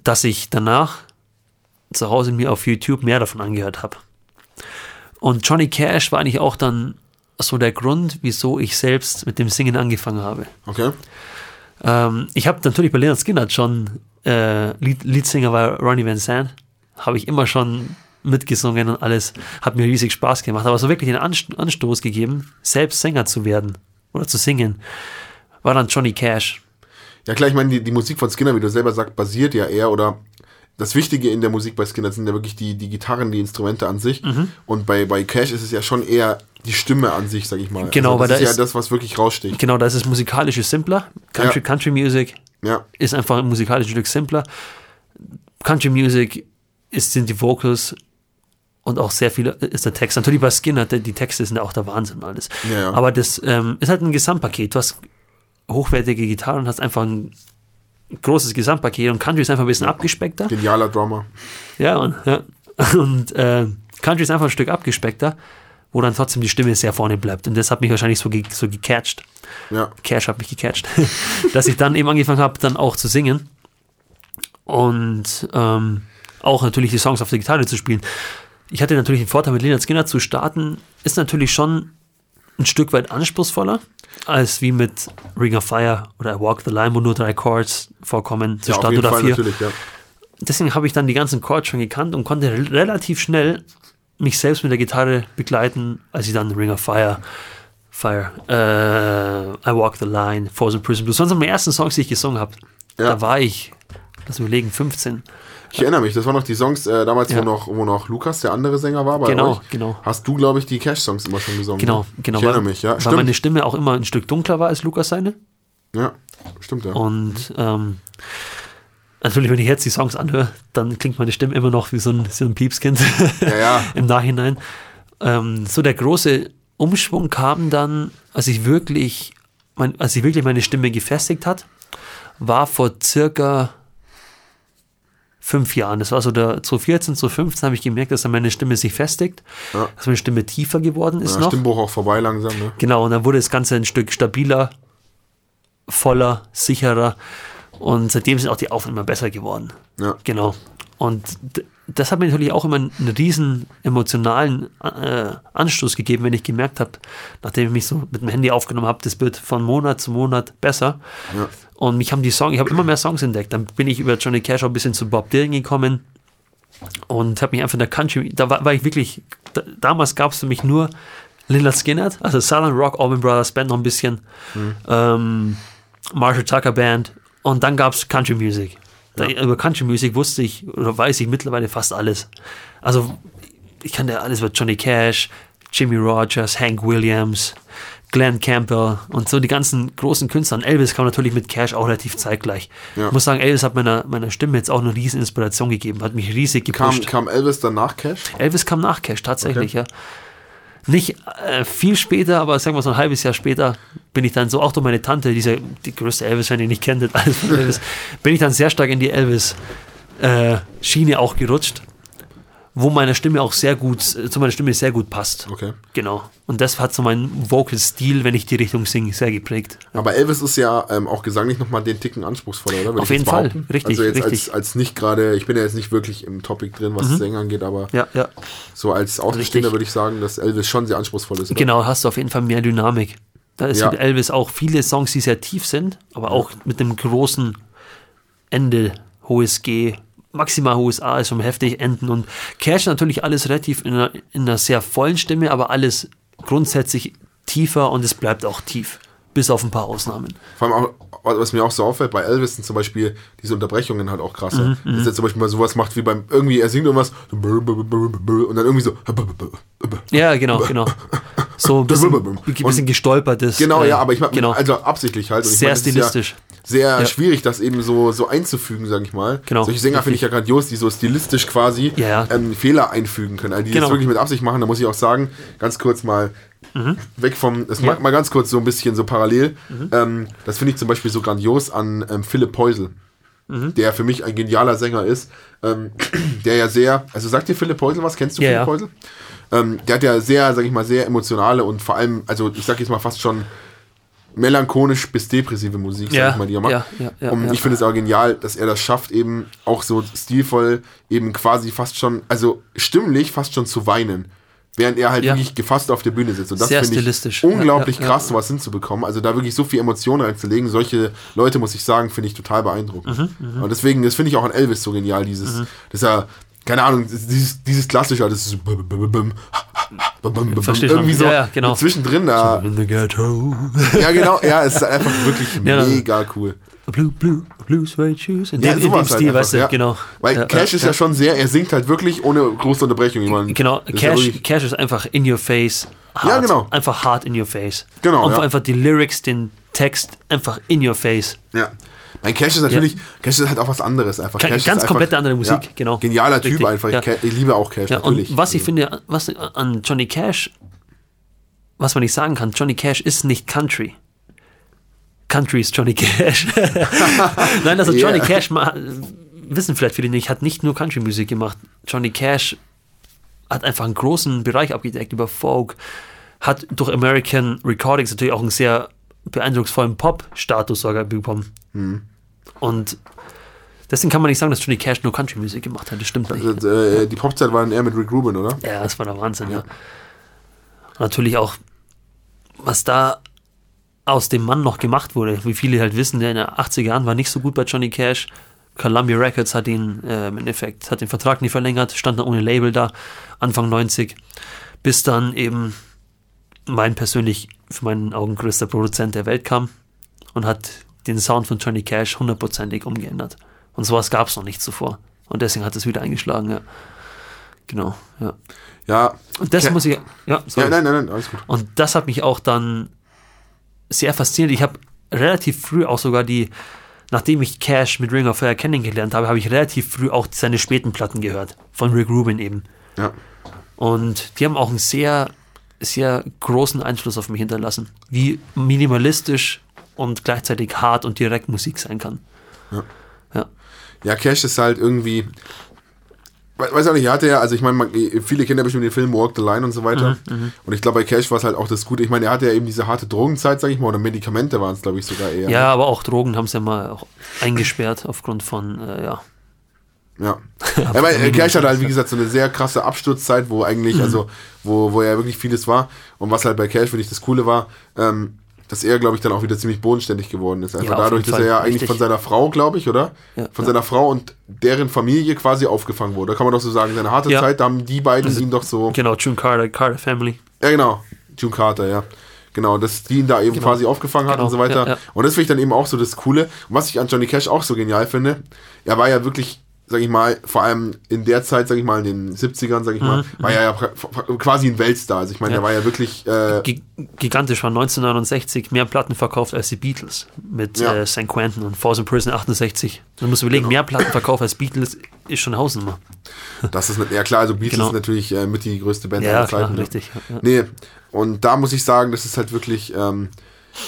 dass ich danach zu Hause mir auf YouTube mehr davon angehört habe. Und Johnny Cash war eigentlich auch dann so der Grund, wieso ich selbst mit dem Singen angefangen habe. Okay. Ähm, ich habe natürlich bei Leonard Skinner schon äh, Lead, Leadsinger war Ronnie Van Sant, habe ich immer schon mitgesungen und alles, hat mir riesig Spaß gemacht, aber so wirklich den Anst Anstoß gegeben, selbst Sänger zu werden oder zu singen, war dann Johnny Cash. Ja klar, ich meine, die, die Musik von Skinner, wie du selber sagst, basiert ja eher oder das Wichtige in der Musik bei Skinner sind ja wirklich die, die Gitarren, die Instrumente an sich. Mhm. Und bei, bei Cash ist es ja schon eher die Stimme an sich, sag ich mal. Genau, also weil das da ist ja ist- das, was wirklich raussticht. Genau, da ist es musikalische simpler. Country, Ja. Country Music Ja, ist einfach ein musikalisches Stück simpler. Country Music ist, sind die Vocals und auch sehr viel ist der Text. Natürlich bei Skinner, die Texte sind ja auch der Wahnsinn und alles. Ja, ja. Aber das ähm, ist halt ein Gesamtpaket. Du hast hochwertige Gitarren, hast einfach ein großes Gesamtpaket und Country ist einfach ein bisschen abgespeckter. genialer Drummer. Ja, und, ja. und äh, Country ist einfach ein Stück abgespeckter, wo dann trotzdem die Stimme sehr vorne bleibt. Und das hat mich wahrscheinlich so, ge so gecatcht. Ja, Cash hat mich gecatcht, dass ich dann eben angefangen habe, dann auch zu singen und ähm, auch natürlich die Songs auf der Gitarre zu spielen. Ich hatte natürlich den Vorteil, mit Leonard Skinner zu starten, ist natürlich schon ein Stück weit anspruchsvoller, als wie mit Ring of Fire oder Walk the Line, wo nur drei Chords vorkommen, zu ja jeden oder Fall vier. ja. Deswegen habe ich dann die ganzen Chords schon gekannt und konnte re- relativ schnell mich selbst mit der Gitarre begleiten, als ich dann Ring of Fire, Fire, äh, I Walk the Line, Frozen Prison Blues, sonst meine ersten Songs, die ich gesungen habe. Ja. Da war ich, lass mich überlegen, 15. Ich erinnere mich, das waren noch die Songs äh, damals, Ja. wo, noch, wo noch Lukas, der andere Sänger war bei Genau, euch. genau. Hast du, glaube ich, die Cash-Songs immer schon gesungen. Genau, ne? genau. Ich erinnere weil, mich, ja. Weil Stimmt. meine Stimme auch immer ein Stück dunkler war als Lukas seine. ja, stimmt, ja. Und ähm, natürlich, wenn ich jetzt die Songs anhöre, dann klingt meine Stimme immer noch wie so ein, so ein Piepskind Ja, ja. im Nachhinein. Ähm, so der große Umschwung kam dann, als ich wirklich, mein, als ich wirklich meine Stimme gefestigt hat, war vor circa fünf Jahren. Das war so der 2014, 2015 habe ich gemerkt, dass dann meine Stimme sich festigt, Ja. dass meine Stimme tiefer geworden ist ja noch. Stimmbruch auch vorbei langsam, ne? Genau, und dann wurde das Ganze ein Stück stabiler, voller, sicherer. Und seitdem sind auch die Aufnahmen immer besser geworden. Ja. Genau. Und das hat mir natürlich auch immer einen riesen emotionalen äh, Anstoß gegeben, wenn ich gemerkt habe, nachdem ich mich so mit dem Handy aufgenommen habe, das wird von Monat zu Monat besser. Ja. Und mich haben die Songs, ich habe immer mehr Songs entdeckt. Dann bin ich über Johnny Cash auch ein bisschen zu Bob Dylan gekommen und habe mich einfach in der Country, da war, war ich wirklich, da, damals gab es für mich nur Lynyrd Skynyrd, also Southern Rock, Allman Brothers Band noch ein bisschen, ähm, Marshall Tucker Band und dann gab es Country Music. Da, Über Country Music wusste ich oder weiß ich mittlerweile fast alles. Also ich kannte alles über Johnny Cash, Jimmy Rogers, Hank Williams, Glenn Campbell und so die ganzen großen Künstler. Und Elvis kam natürlich mit Cash auch relativ zeitgleich. Ja. Ich muss sagen, Elvis hat meiner, meiner Stimme jetzt auch eine riesen Inspiration gegeben, hat mich riesig Kam, gepusht. kam Elvis dann nach Cash? Elvis kam nach Cash, tatsächlich, ja. nicht äh, viel später, aber sagen wir so ein halbes Jahr später, bin ich dann so, auch durch meine Tante, diese, die größte Elvis-Fan, den ich kenne, alles von Elvis, bin ich dann sehr stark in die Elvis-Schiene auch gerutscht wo meine Stimme auch sehr gut, zu meiner Stimme sehr gut passt. Okay. Genau. Und das hat so meinen Vocal-Stil, wenn ich die Richtung singe, sehr geprägt. Aber Elvis ist ja ähm, auch gesanglich nochmal den Ticken anspruchsvoller, oder? Würde Auf jeden Fall, richtig. Also jetzt richtig. Als, als nicht gerade, ich bin ja jetzt nicht wirklich im Topic drin, was mhm. das Sänger angeht, aber ja, ja. so als Außenstehender würde ich sagen, dass Elvis schon sehr anspruchsvoll ist. Oder? Genau, hast du auf jeden Fall mehr Dynamik. Da ist ja. Elvis auch viele Songs, die sehr tief sind, aber auch mit dem großen Ende, hohes G, maximal hohes A ist, um heftig enden. Und Cash natürlich alles relativ in einer, in einer sehr vollen Stimme, aber alles grundsätzlich tiefer und es bleibt auch tief. Bis auf ein paar Ausnahmen. Vor allem auch, was mir auch so auffällt, bei Elvis sind zum Beispiel diese Unterbrechungen halt auch krasser. Mhm, Dass er zum Beispiel mal sowas macht wie beim, irgendwie, er singt irgendwas und dann irgendwie so. Ja, genau, genau. So ein bisschen, bisschen gestolpert ist. Genau, ja, aber ich meine, genau. also absichtlich halt. Sehr meine, stilistisch. Ja sehr ja. schwierig, das eben so, so einzufügen, sag ich mal. Genau. Solche Sänger finde ich ja grandios, die so stilistisch quasi ja. ähm, Fehler einfügen können. Also die genau. das wirklich mit Absicht machen, da muss ich auch sagen, ganz kurz mal mhm. weg vom, das ja. mal ganz kurz so ein bisschen so parallel. Mhm. Ähm, das finde ich zum Beispiel so grandios an ähm, Philipp Peusel. Mhm. Der für mich ein genialer Sänger ist, ähm, der ja sehr, also sagt dir Philipp Peusel was? Kennst du ja, Philipp Peusel? Ähm, der hat ja sehr, sag ich mal, sehr emotionale und vor allem, also ich sag jetzt mal fast schon melancholisch bis depressive Musik, ja, sag ich mal, die er macht. Ja, ja, ja, und ich finde es auch genial, dass er das schafft, eben auch so stilvoll, eben quasi fast schon, also stimmlich fast schon zu weinen. Während er halt wirklich gefasst auf der Bühne sitzt. Und das finde ich unglaublich krass, sowas hinzubekommen. Also da wirklich so viel Emotionen reinzulegen. Solche Leute, muss ich sagen, finde ich total beeindruckend. Mhm, mhm. und deswegen, das finde ich auch an Elvis so genial, dieses, mhm. dass er keine Ahnung, dieses, dieses klassische, das ist so irgendwie so ja, ja, genau. zwischendrin da. in the ghetto. ja, genau, ja, es ist einfach wirklich ja, mega cool. Blue, blue, blue suede shoes. In ja, dem, in dem Stil, halt weißt du, ja. genau. Weil ja, Cash ist ja schon sehr, er singt halt wirklich ohne große Unterbrechung. Ich mein, genau, Cash, Cash ist einfach in your face. Hard, ja, genau. Einfach hard in your face. Genau. Und einfach die Lyrics, den Text einfach in your face. Ja. Mein Cash ist natürlich, ja. Cash ist halt auch was anderes einfach. Cash ganz komplett andere Musik, ja, genau. Genialer Richtig, Typ einfach. Ja. Ich, liebe auch Cash, natürlich. Und was ich finde, was an Johnny Cash, was man nicht sagen kann, Johnny Cash ist nicht Country. Country ist Johnny Cash. Nein, also Johnny Cash, wissen vielleicht viele nicht, hat nicht nur Country-Musik gemacht. Johnny Cash hat einfach einen großen Bereich abgedeckt über Folk, hat durch American Recordings natürlich auch einen sehr beeindrucksvollen Pop-Status sogar bekommen. Mhm. Und deswegen kann man nicht sagen, dass Johnny Cash nur Country-Musik gemacht hat. Das stimmt nicht. Also, äh, die Popzeit war dann eher mit Rick Rubin, oder? Ja, das war der Wahnsinn, ja. ja. Natürlich auch, was da aus dem Mann noch gemacht wurde. Wie viele halt wissen, der in den 80er Jahren war nicht so gut bei Johnny Cash. Columbia Records hat ihn äh, im Endeffekt, hat den Vertrag nie verlängert, stand dann ohne Label da, Anfang 90, bis dann eben mein persönlich, für meinen Augen größter Produzent der Welt kam und hat den Sound von Johnny Cash hundertprozentig umgeändert. Und sowas gab es noch nicht zuvor. Und deswegen hat es wieder eingeschlagen, ja. Genau, ja. Ja. Und das muss ich, ja, sorry. ja, nein, nein, nein, alles gut. Und das hat mich auch dann sehr fasziniert. Ich habe relativ früh auch sogar die, nachdem ich Cash mit Ring of Fire kennengelernt habe, habe ich relativ früh auch seine späten Platten gehört. Von Rick Rubin eben. Ja. Und die haben auch einen sehr sehr großen Einfluss auf mich hinterlassen. Wie minimalistisch und gleichzeitig hart und direkt Musik sein kann. Ja. Ja, ja Cash ist halt irgendwie. Weiß auch nicht, er hatte ja, also ich meine, viele kennen ja bestimmt den Film Walk the Line und so weiter. Mhm, mhm. und ich glaube, bei Cash war es halt auch das Gute. Ich meine, er hatte ja eben diese harte Drogenzeit, sag ich mal, oder Medikamente waren es, glaube ich, sogar eher. Ja, aber auch Drogen haben sie ja mal eingesperrt aufgrund von, äh, ja, ja. ja weil Cash hat halt, wie gesagt, so eine sehr krasse Absturzzeit, wo eigentlich, mhm. also, wo, wo ja wirklich vieles war. Und was halt bei Cash, finde ich, das Coole war, ähm, dass er, glaube ich, dann auch wieder ziemlich bodenständig geworden ist. Einfach ja, dadurch, dass er ja eigentlich von seiner Frau, glaube ich, oder? Ja, von ja. seiner Frau und deren Familie quasi aufgefangen wurde. Da kann man doch so sagen, seine harte Zeit, da haben die beiden also, ihn doch so. Genau, June Carter, Carter Family. Ja, genau. June Carter, ja. Genau, dass die ihn da eben genau. quasi aufgefangen hat genau. und so weiter. Und das finde ich dann eben auch so das Coole. Und was ich an Johnny Cash auch so genial finde, er war ja wirklich sag ich mal, vor allem in der Zeit, sag ich mal, in den 70ern, sag ich mal, mhm. war er ja quasi ein Weltstar. Also ich meine, ja. er war ja wirklich. Äh, Gigantisch, war 1969 mehr Platten verkauft als die Beatles mit ja. äh, St. Quentin und Force in Prison 68. Du musst überlegen, genau. mehr Platten verkauft als Beatles ist schon Hausnummer. Das ist, ja klar, also Beatles Genau. ist natürlich äh, mit die größte Band Ja, aller klar, Zeiten. ne? richtig. Ja. Nee, und da muss ich sagen, das ist halt wirklich, ähm,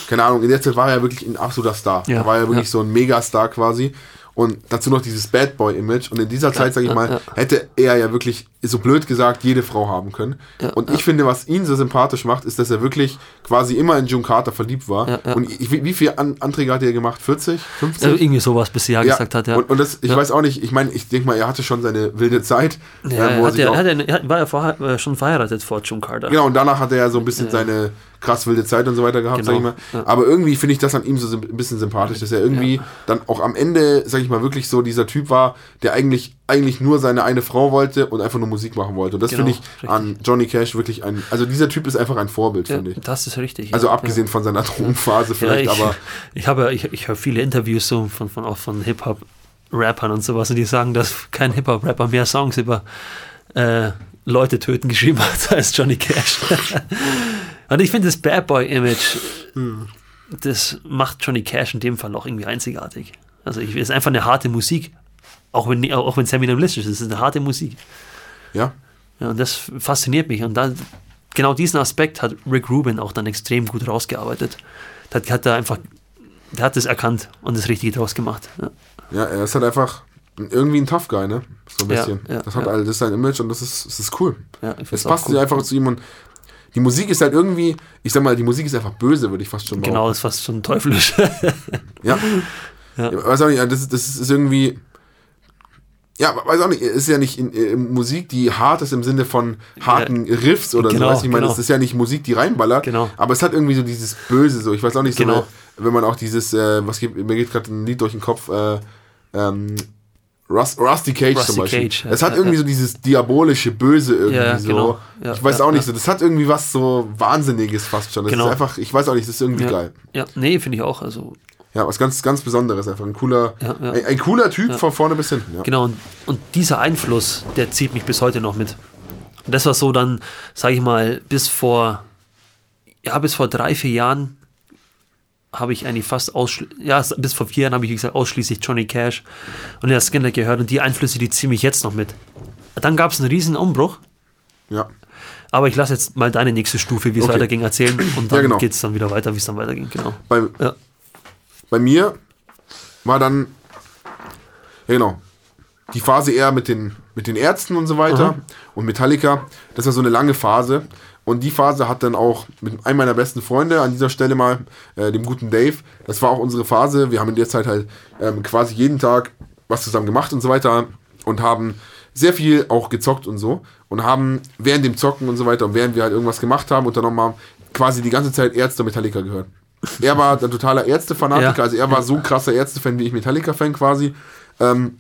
keine Ahnung, in der Zeit war er ja wirklich ein absoluter Star. Ja, er war ja wirklich ja. so ein Megastar quasi. Und dazu noch dieses Bad Boy-Image. Und in dieser Zeit, sag ich mal, hätte er ja wirklich, so blöd gesagt, jede Frau haben können. und ich finde, was ihn so sympathisch macht, ist, dass er wirklich quasi immer in June Carter verliebt war. Ja, ja. Und ich, wie, wie viele An Anträge hat er gemacht? 40? 50? Also irgendwie sowas, bis sie ja, gesagt hat, ja. Und, und das, ich Ja. weiß auch nicht, ich meine, ich denke mal, er hatte schon seine wilde Zeit. ja, äh, er, wo er hat ja, hat ja, er hat- war ja vorher, äh, schon verheiratet vor June Carter. Genau, und danach hat er ja so ein bisschen seine krass wilde Zeit und so weiter gehabt, Genau, sag ich mal. ja. Aber irgendwie finde ich das an ihm so ein bisschen sympathisch, dass er irgendwie dann auch am Ende, sag ich mal, wirklich so dieser Typ war, der eigentlich, eigentlich nur seine eine Frau wollte und einfach nur Musik machen wollte. Und das Genau, finde ich richtig. an Johnny Cash wirklich ein, also dieser Typ ist einfach ein Vorbild, Ja, finde ich. das ist richtig. Also ja. abgesehen von seiner Drogenphase ja, vielleicht, ich, aber ich habe ja- ich, ich höre viele Interviews so von, von auch von Hip-Hop-Rappern und sowas und die sagen, dass kein Hip-Hop-Rapper mehr Songs über äh, Leute töten geschrieben hat als Johnny Cash. und ich finde das Bad Boy-Image, das macht Johnny Cash in dem Fall auch irgendwie einzigartig. Also ich, es ist einfach eine harte Musik, auch wenn auch wenn es minimalistisch ist, es ist eine harte Musik. ja. Ja, und das fasziniert mich. Und dann, genau diesen Aspekt hat Rick Rubin auch dann extrem gut rausgearbeitet. Da hat er einfach, der hat es erkannt und das Richtige draus gemacht. Ja, Ja, er ist halt einfach irgendwie ein Tough Guy, ne? So ein bisschen. ja, das hat ja. das ist sein Image und das ist, das ist cool. ja, ich Es passt gut. einfach zu ihm und die Musik ist halt irgendwie, ich sag mal, die Musik ist einfach böse, würde ich fast schon Genau, das ist fast schon teuflisch. Ja. Ja. ja. Weiß auch nicht, das, das ist irgendwie. Ja, weiß auch nicht, es ist ja nicht in, in Musik, die hart ist im Sinne von harten Riffs oder Genau, so. Weißt du, ich meine, genau. es ist ja nicht Musik, die reinballert, Genau. aber es hat irgendwie so dieses Böse, so. Ich weiß auch nicht, so Genau. eine, wenn man auch dieses, äh, was gibt, mir geht gerade ein Lied durch den Kopf, äh, ähm, Rust, Rusty Cage Rusty zum Beispiel. Cage, ja, es hat ja, irgendwie ja. so dieses diabolische Böse irgendwie Ja, so. genau. Ja, ich weiß ja, auch nicht ja. so. Das hat irgendwie was so Wahnsinniges fast schon. Das Genau. ist einfach, ich weiß auch nicht, das ist irgendwie ja. geil. ja, nee, finde ich auch. Also, Ja, was ganz, ganz Besonderes einfach. Ein cooler, Ja, ja. Ein, ein cooler Typ von vorne bis hinten. Ja. genau, und, und dieser Einfluss, der zieht mich bis heute noch mit. Und das war so dann, sage ich mal, bis vor, ja, bis vor drei, vier Jahren habe ich eigentlich fast ausschließlich, ja, bis vor vier Jahren habe ich, wie gesagt, ausschließlich Johnny Cash und der Skinner gehört und die Einflüsse, die ziehen mich jetzt noch mit. Dann gab es einen riesen Umbruch, ja. aber ich lasse jetzt mal deine nächste Stufe, wie es Okay. weiterging, erzählen und dann Ja, genau. geht es dann wieder weiter, wie es dann weiterging, genau. Bei, Ja, bei mir war dann, ja genau, die Phase eher mit den, mit den Ärzten und so weiter und Metallica. Das war so eine lange Phase. Und die Phase hat dann auch mit einem meiner besten Freunde an dieser Stelle mal, äh, dem guten Dave, das war auch unsere Phase. Wir haben in der Zeit halt ähm, quasi jeden Tag was zusammen gemacht und so weiter und haben sehr viel auch gezockt und so und haben während dem Zocken und so weiter und während wir halt irgendwas gemacht haben, unternommen haben, quasi die ganze Zeit Ärzte und Metallica gehört. Er war der totaler Ärztefanatiker, Ja. also er war so krasser Ärzte-Fan wie ich Metallica-Fan quasi. Ähm,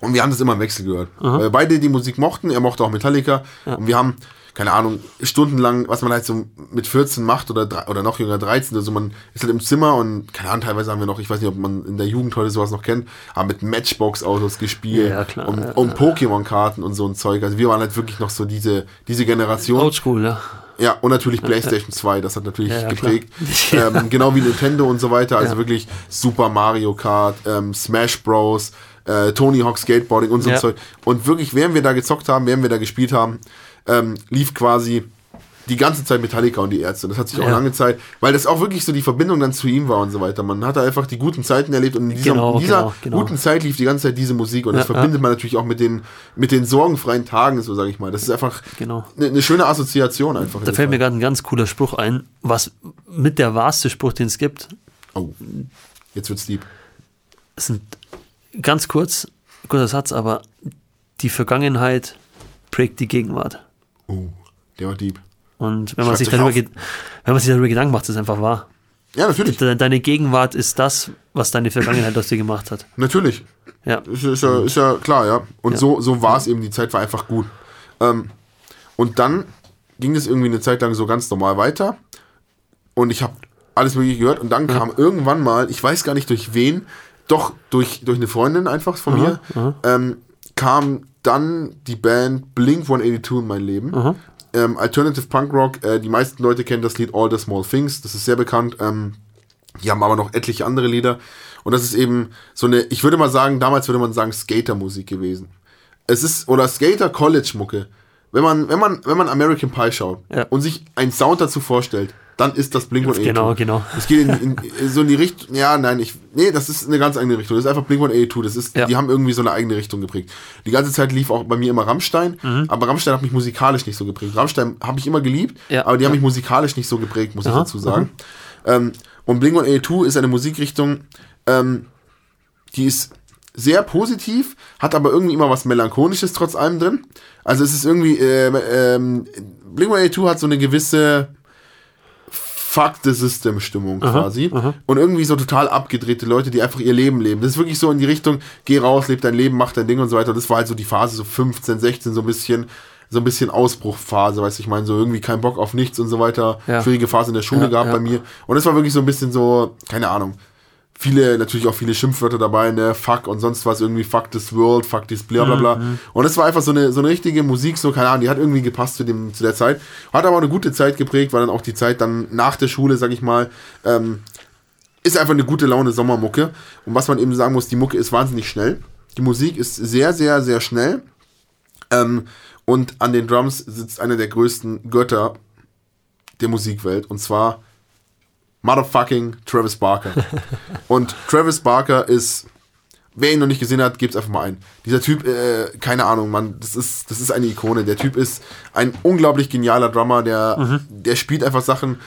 und wir haben das immer im Wechsel gehört. Weil wir beide die Musik mochten, er mochte auch Metallica. Und wir haben, keine Ahnung, stundenlang, was man halt so mit 14 macht oder, oder noch jünger, 13, also man ist halt im Zimmer und, keine Ahnung, teilweise haben wir noch, ich weiß nicht, ob man in der Jugend heute sowas noch kennt, haben mit Matchbox-Autos gespielt Ja, klar, und, ja, und Pokémon-Karten und so ein Zeug. Also wir waren halt wirklich noch so diese, diese Generation. Oldschool, ja. Ja, und natürlich PlayStation 2, das hat natürlich Ja, geprägt. ähm, genau wie Nintendo und so weiter. Also Ja. wirklich Super Mario Kart, ähm, Smash Bros., äh, Tony Hawk Skateboarding und so Ja. Zeug. Und wirklich, während wir da gezockt haben, während wir da gespielt haben, ähm, lief quasi die ganze Zeit Metallica und die Ärzte. Das hat sich auch Ja. lange Zeit, weil das auch wirklich so die Verbindung dann zu ihm war und so weiter. Man hatte einfach die guten Zeiten erlebt und in dieser, Genau, in dieser genau, genau. guten Zeit lief die ganze Zeit diese Musik und das Ja, verbindet man natürlich auch mit den, mit den sorgenfreien Tagen, so sage ich mal. Das ist einfach Genau. eine, eine schöne Assoziation einfach. in Da fällt mir gerade ein ganz cooler Spruch ein, was mit der wahrste Spruch, den es gibt, Oh, jetzt wird's deep. Es sind ganz kurz, kurzer Satz, aber die Vergangenheit prägt die Gegenwart. Oh, der war deep. Und wenn man, sich darüber, wenn man sich darüber Gedanken macht, ist es einfach wahr. Ja, natürlich. De- Deine Gegenwart ist das, was deine Vergangenheit aus dir gemacht hat. Natürlich. Ja, Ist, ist, ja, ist ja klar, ja. Und Ja. so, so war es eben, die Zeit war einfach gut. Ähm, und dann ging es irgendwie eine Zeit lang so ganz normal weiter. Und ich habe alles mögliche gehört. Und dann kam irgendwann mal, ich weiß gar nicht durch wen, doch durch, durch eine Freundin einfach von mir, ähm, kam dann die Band Blink 182 in mein Leben. Ähm, Alternative Punk Rock, äh, die meisten Leute kennen das Lied All the Small Things, das ist sehr bekannt. Ähm, die haben aber noch etliche andere Lieder. Und das ist eben so eine, ich würde mal sagen, damals würde man sagen, Skatermusik gewesen. es ist, oder Skater-College-Mucke. Wenn man, wenn man, wenn man American Pie schaut Ja. und sich einen Sound dazu vorstellt, dann ist das Blink Genau, genau. Es geht in, in, so in die Richtung, ja, nein, ich, nee, das ist eine ganz eigene Richtung. Das ist einfach Blink 182. Das ist, Ja. die haben irgendwie so eine eigene Richtung geprägt. Die ganze Zeit lief auch bei mir immer Rammstein, aber Rammstein hat mich musikalisch nicht so geprägt. Rammstein habe ich immer geliebt, Ja. aber die haben mich musikalisch nicht so geprägt, muss ich Aha, dazu sagen. Ähm, und Blink 182 ist eine Musikrichtung, ähm, die ist sehr positiv, hat aber irgendwie immer was Melancholisches trotz allem drin. Also es ist irgendwie, ähm, ähm, Blink-182 hat so eine gewisse Fuck the System Stimmung quasi. Und irgendwie so total abgedrehte Leute, die einfach ihr Leben leben. Das ist wirklich so in die Richtung, geh raus, leb dein Leben, mach dein Ding und so weiter. Und das war halt so die Phase, so 15, 16, so ein bisschen, so ein bisschen Ausbruchphase, weißt du, ich meine, so irgendwie kein Bock auf nichts und so weiter. Ja. Schwierige Phase in der Schule Ja, gehabt ja. bei mir. Und das war wirklich so ein bisschen so, keine Ahnung, viele, natürlich auch viele Schimpfwörter dabei, ne, fuck und sonst was, irgendwie fuck this world, fuck this bla bla bla. Und es war einfach so eine, so eine richtige Musik, so, keine Ahnung, die hat irgendwie gepasst zu, dem, zu der Zeit. Hat aber auch eine gute Zeit geprägt, weil dann auch die Zeit dann nach der Schule, sag ich mal, ähm, ist einfach eine gute Laune Sommermucke. Und was man eben sagen muss, die Mucke ist wahnsinnig schnell. Die Musik ist sehr, sehr, sehr schnell. Ähm, und an den Drums sitzt einer der größten Götter der Musikwelt. Und zwar motherfucking Travis Barker. und Travis Barker ist, wer ihn noch nicht gesehen hat, gebt's einfach mal ein. Dieser Typ, äh, keine Ahnung, Mann, das ist, das ist eine Ikone. Der Typ ist ein unglaublich genialer Drummer, der, der spielt einfach Sachen,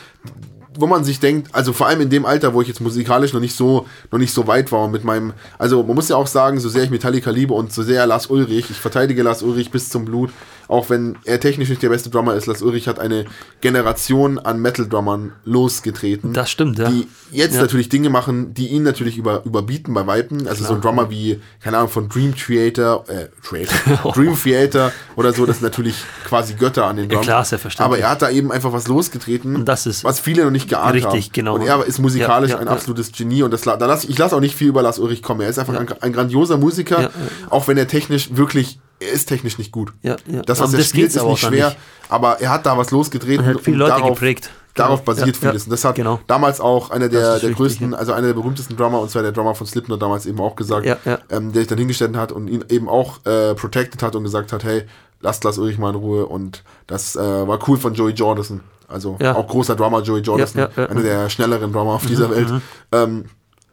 wo man sich denkt, also vor allem in dem Alter, wo ich jetzt musikalisch noch nicht so, noch nicht so weit war und mit meinem, also man muss ja auch sagen, so sehr ich Metallica liebe und so sehr Lars Ulrich, ich verteidige Lars Ulrich bis zum Blut, auch wenn er technisch nicht der beste Drummer ist, Lars Ulrich hat eine Generation an Metal-Drummern losgetreten. Das stimmt, ja. Die jetzt Ja. natürlich Dinge machen, die ihn natürlich über, überbieten bei Weitem. Also so ein Drummer wie, keine Ahnung, von Dream Theater, äh, Theater, Dream Theater oder so, das sind natürlich quasi Götter an den Drums. klar, selbstverständlich. Aber er hat da eben einfach was losgetreten, Und das ist was viele noch nicht geahnt richtig, haben. genau. Und er ist musikalisch Ja, ja, ein absolutes Genie und das, da lass, ich lasse auch nicht viel über Lars Ulrich kommen. Er ist einfach ein, ein grandioser Musiker, auch wenn er technisch wirklich, er ist technisch nicht gut. Ja, ja. Das, was Aber er spielt, ist nicht schwer, nicht. aber er hat da was losgetreten Er hat viele und Leute darauf, geprägt. Darauf basiert Ja, vieles. Und das hat genau. damals auch einer der, der richtig, größten, ja. also einer der berühmtesten Drummer, und zwar der Drummer von Slipknot damals eben auch gesagt. Ähm, der sich dann hingestellt hat und ihn eben auch äh, protected hat und gesagt hat, hey, lasst Lars Ulrich mal in Ruhe. Und das äh, war cool von Joey Jordison. Also auch großer Drummer Joey Jordison, einer der schnelleren Drummer auf dieser Welt. Ähm,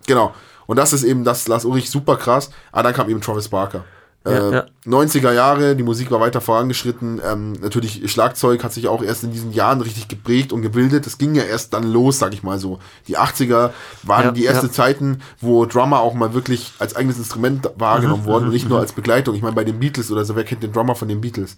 genau. Und das ist eben das Lars Ulrich super krass. Aber dann kam eben Travis Barker. Ja, äh, ja. 90er Jahre, die Musik war weiter vorangeschritten. Ähm, natürlich, Schlagzeug hat sich auch erst in diesen Jahren richtig geprägt und gebildet. Das ging ja erst dann los, sag ich mal so. Die 80er waren Ja, die erste ja. Zeiten, wo Drummer auch mal wirklich als eigenes Instrument Mhm, wahrgenommen wurden und nicht nur als Begleitung. Ich meine, bei den Beatles oder so, wer kennt den Drummer von den Beatles?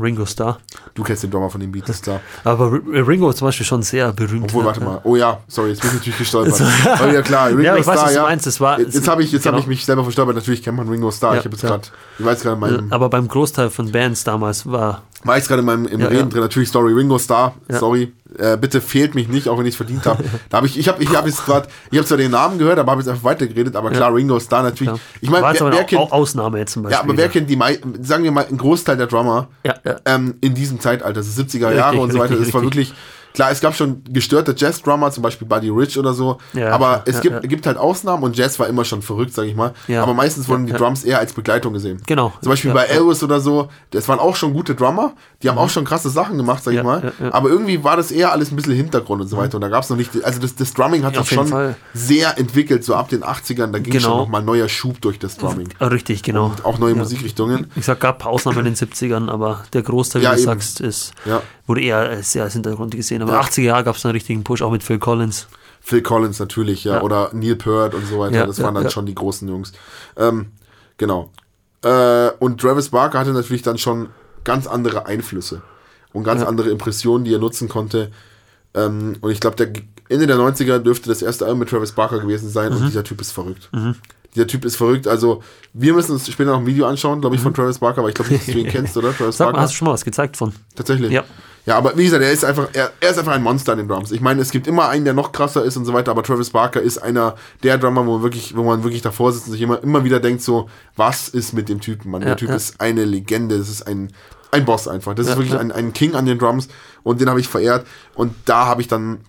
Ringo Starr. Du kennst den Drummer von den Beatles, klar. Aber R- Ringo ist zum Beispiel schon sehr berühmt. Obwohl, warte mal. Oh ja, sorry, jetzt bin ich natürlich gestolpert. Aber ja klar, Ringo Ja, ich weiß, Starr, was du ja. meinst, das war- jetzt habe ich, jetzt genau. hab ich mich selber verstolpert. Natürlich kennt man Ringo Starr. Ja, ich habe jetzt gerade, ich weiß gerade in meinem, Aber beim Großteil von Bands damals war. War jetzt gerade in meinem im Ja, Reden ja. drin. Natürlich, sorry, Ringo Starr, Ja. sorry. Äh, bitte fehlt mich nicht, auch wenn ich es verdient habe. Da habe ich, ich habe, ich habe jetzt gerade, ich habe zwar den Namen gehört, aber habe jetzt einfach weitergeredet. Aber klar, Ringo Starr natürlich. Ja. Ich meine, wer, wer kennt, Au- Ausnahme jetzt zum Beispiel. ja, aber wer kennt die, sagen wir mal, einen Großteil der Drummer ähm, in diesem Zeitalter, ist 70er Richtig, Jahre und so weiter. richtig, Das war richtig. wirklich, klar, es gab schon gestörte Jazz-Drummer, zum Beispiel Buddy Rich oder so, Ja, aber es ja, gibt, ja. gibt halt Ausnahmen und Jazz war immer schon verrückt, sag ich mal. Aber meistens wurden die. Drums eher als Begleitung gesehen. Genau. Zum Beispiel bei. Elvis oder so, das waren auch schon gute Drummer, die haben auch schon krasse Sachen gemacht, sag ich mal. Aber irgendwie war das eher alles ein bisschen Hintergrund und so weiter. Und da gab es noch nicht, also das, das Drumming hat sich schon Fall. sehr entwickelt, so ab den 80ern, da ging Genau. schon nochmal neuer Schub durch das Drumming. Ah, Richtig, genau. Auch neue Musikrichtungen. Ich sag, gab Ausnahmen in den 70ern, aber der Großteil, wie du eben. sagst, ist, Ja. Wurde eher sehr als Hintergrund gesehen. Aber Ja. 80er Jahre gab es einen richtigen Push, auch mit Phil Collins. Phil Collins natürlich, ja, Ja. oder Neil Peart und so weiter. Ja, das waren dann schon die großen Jungs. Ähm, genau. Äh, und Travis Barker hatte natürlich dann schon ganz andere Einflüsse und ganz andere Impressionen, die er nutzen konnte. Ähm, und ich glaube, der Ende der 90er dürfte das erste Album mit Travis Barker gewesen sein Mhm. und dieser Typ ist verrückt. Dieser Typ ist verrückt. Also, wir müssen uns später noch ein Video anschauen, glaube ich, von Travis Barker, aber ich glaube nicht, dass du ihn kennst, oder? Travis Mhm. Sag mal, Barker. hast du schon mal was gezeigt von? Tatsächlich. Ja. Ja, aber wie gesagt, er ist einfach, er, er ist einfach ein Monster in den Drums. Ich meine, es gibt immer einen, der noch krasser ist und so weiter, aber Travis Barker ist einer der Drummer, wo man wirklich, wo man wirklich davor sitzt und sich immer, immer wieder denkt so, was ist mit dem Typen, Mann? Ja, der Typ ja. ist eine Legende, das ist ein, ein Boss einfach. Das ist Ja, wirklich ja. ein, ein King an den Drums und den habe ich verehrt und da habe ich dann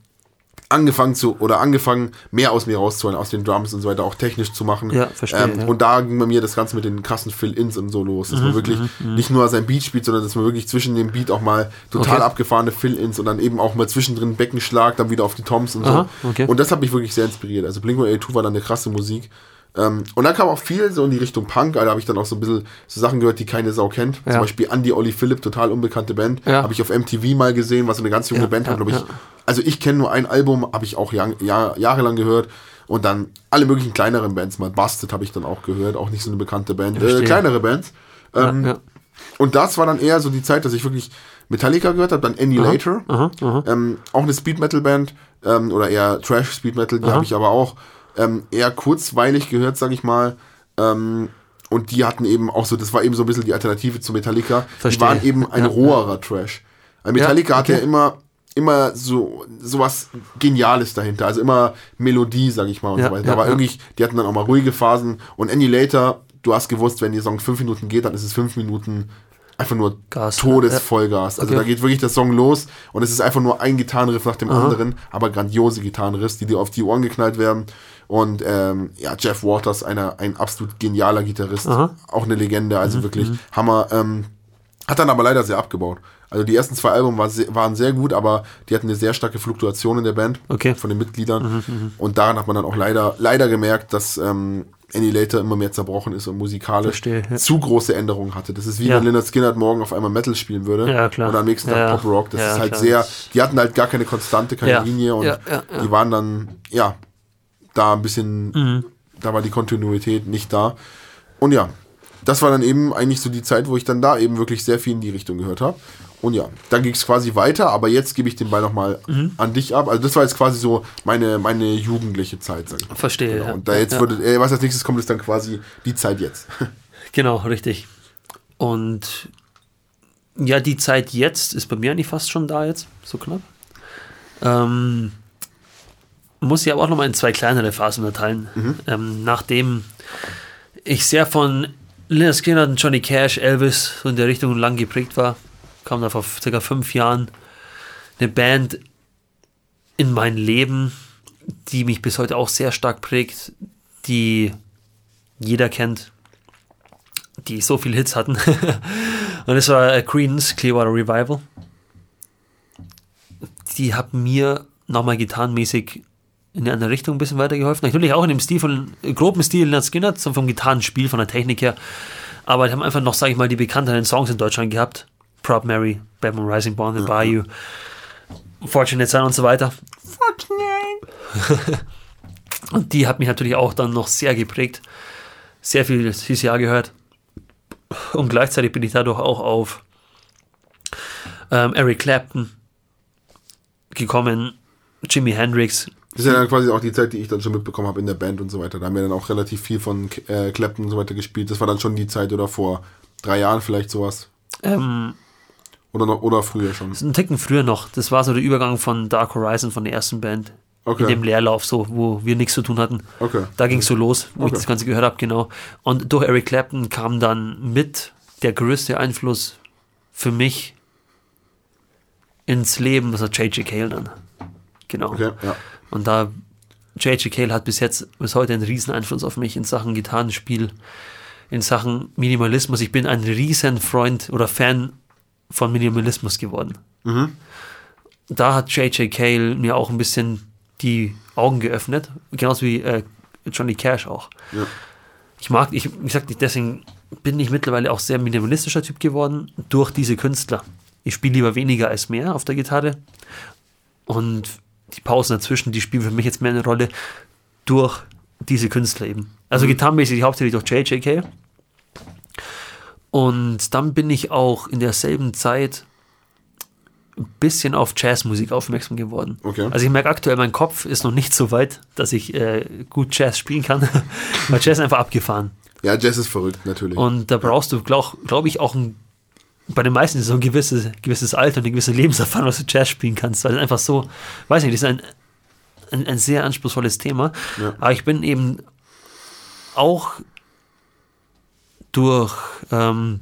angefangen zu oder angefangen mehr aus mir rauszuholen, aus den Drums und so weiter, auch technisch zu machen. Ja, verstehe, Ähm, ja. Und da ging bei mir das Ganze mit den krassen Fill-Ins und so los, dass man Mhm, wirklich nicht nur sein Beat spielt, sondern dass man wirklich zwischen dem Beat auch mal total Okay. abgefahrene Fill-Ins und dann eben auch mal zwischendrin Beckenschlag, dann wieder auf die Toms und so. Aha, okay. Und das hat mich wirklich sehr inspiriert. Also Blink-182 war dann eine krasse Musik. Ähm, und dann kam auch viel so in die Richtung Punk, also da habe ich dann auch so ein bisschen so Sachen gehört, die keine Sau kennt. Ja. Zum Beispiel Andy Olli Philipp, total unbekannte Band. Ja. Habe ich auf MTV mal gesehen, was so eine ganz junge Ja, Band hat, glaube ich. Also ich kenne nur ein Album, habe ich auch jahr, jahr, jahrelang gehört. Und dann alle möglichen kleineren Bands, mal Busted habe ich dann auch gehört, auch nicht so eine bekannte Band. Äh, kleinere Bands. Ähm. Und das war dann eher so die Zeit, dass ich wirklich Metallica gehört habe, dann Annihilator. Ähm, auch eine Speed Metal Band ähm, oder eher Trash Speed Metal, die habe ich aber auch ähm, eher kurzweilig gehört, sage ich mal. Ähm, und die hatten eben auch so, das war eben so ein bisschen die Alternative zu Metallica. Verstehe. Die waren eben ein Ja, roherer Trash. Weil Metallica Ja, hatte ja okay. immer immer so sowas Geniales dahinter, also immer Melodie, sag ich mal und Ja, so weiter. ja, Aber ja. irgendwie, die hatten dann auch mal ruhige Phasen und Annihilator, du hast gewusst, wenn die Song fünf Minuten geht, dann ist es fünf Minuten einfach nur Gas, Todesvollgas. Also Okay. da geht wirklich der Song los und es ist einfach nur ein Gitarrenriff nach dem anderen, aber grandiose Gitarrenriffs, die dir auf die Ohren geknallt werden. Und ähm, ja, Jeff Waters, einer, ein absolut genialer Gitarrist, Aha. auch eine Legende, Mhm, also wirklich Hammer. Ähm, hat dann aber leider sehr abgebaut. Also die ersten zwei Alben war waren sehr gut, aber die hatten eine sehr starke Fluktuation in der Band Okay. Mhm, von den Mitgliedern. Und daran hat man dann auch leider, leider gemerkt, dass ähm, Annihilator immer mehr zerbrochen ist und musikalisch Verstehe, ja. zu große Änderungen hatte. Das ist wie Ja. wenn Leonard Skinner morgen auf einmal Metal spielen würde Ja, klar. und am nächsten Tag Pop Rock. Das ist halt klar. sehr, die hatten halt gar keine Konstante, keine. Linie und die waren dann, ja, da ein bisschen, Mhm. da war die Kontinuität nicht da. Und ja, das war dann eben eigentlich so die Zeit, wo ich dann da eben wirklich sehr viel in die Richtung gehört habe. Und ja, dann ging es quasi weiter, aber jetzt gebe ich den Ball nochmal Mhm. an dich ab. Also das war jetzt quasi so meine, meine jugendliche Zeit, sag ich mal. Verstehe. Genau. ja. Und da jetzt ja. würde, äh, was als nächstes kommt, ist dann quasi die Zeit jetzt. Genau, richtig. Und ja, die Zeit jetzt ist bei mir eigentlich fast schon da jetzt, so knapp. Ähm, muss ich aber auch nochmal in zwei kleinere Phasen unterteilen. Ähm, nachdem ich sehr von Leonard Skinner und Johnny Cash, Elvis so in der Richtung lang geprägt war, kam da vor circa fünf Jahren eine Band in mein Leben, die mich bis heute auch sehr stark prägt, die jeder kennt, die so viele Hits hatten. Und es war äh, Creedence Clearwater Revival. Die haben mir nochmal gitarrenmäßig in eine andere Richtung ein bisschen weitergeholfen. Natürlich auch in dem Stil von, groben Stil Leonard Skinner, vom Gitarrenspiel, von der Technik her. Aber die haben einfach noch, sage ich mal, die bekannteren Songs in Deutschland gehabt. Proud Mary, Bad Moon Rising, Born in the Bayou, Fortunate Son und so weiter. Und die hat mich natürlich auch dann noch sehr geprägt. Sehr viel CCA gehört. Und gleichzeitig bin ich dadurch auch auf ähm, Eric Clapton gekommen, Jimi Hendrix. Das ist ja dann quasi auch die Zeit, die ich dann schon mitbekommen habe in der Band und so weiter. Da haben wir dann auch relativ viel von äh, Clapton und so weiter gespielt. Das war dann schon die Zeit oder vor drei Jahren vielleicht sowas. Ähm, Oder noch oder früher schon. einen Ticken früher noch. Das war so der Übergang von Dark Horizon, von der ersten Band. Okay. In dem Leerlauf, so, wo wir nichts zu tun hatten. Okay. Da ging es so los, wo ich Okay. das Ganze gehört habe, genau. Und durch Eric Clapton kam dann mit der größte Einfluss für mich ins Leben, das war J.J. Cale dann. Genau. Okay, ja. Und da J.J. Cale hat bis jetzt, bis heute einen riesen Einfluss auf mich in Sachen Gitarrenspiel, in Sachen Minimalismus. Ich bin ein riesen Freund oder Fan von Minimalismus geworden. Da hat J.J. Cale mir auch ein bisschen die Augen geöffnet, genauso wie äh, Johnny Cash auch. Ja. Ich mag, ich, ich sag nicht, deswegen bin ich mittlerweile auch sehr minimalistischer Typ geworden durch diese Künstler. Ich spiele lieber weniger als mehr auf der Gitarre und die Pausen dazwischen, die spielen für mich jetzt mehr eine Rolle durch diese Künstler eben. Also gitarrenmäßig hauptsächlich durch JJK. Und dann bin ich auch in derselben Zeit ein bisschen auf Jazzmusik aufmerksam geworden. Okay. Also ich merke aktuell, mein Kopf ist noch nicht so weit, dass ich äh, gut Jazz spielen kann, weil Jazz ist einfach abgefahren. Ja, Jazz ist verrückt, natürlich. Und da brauchst du, glaube glaub ich, auch ein, bei den meisten so ein gewisses, gewisses Alter und eine gewisse Lebenserfahrung, dass du Jazz spielen kannst. Weil es einfach so, weiß nicht, das ist ein, ein, ein sehr anspruchsvolles Thema. Ja. Aber ich bin eben auch durch, ähm,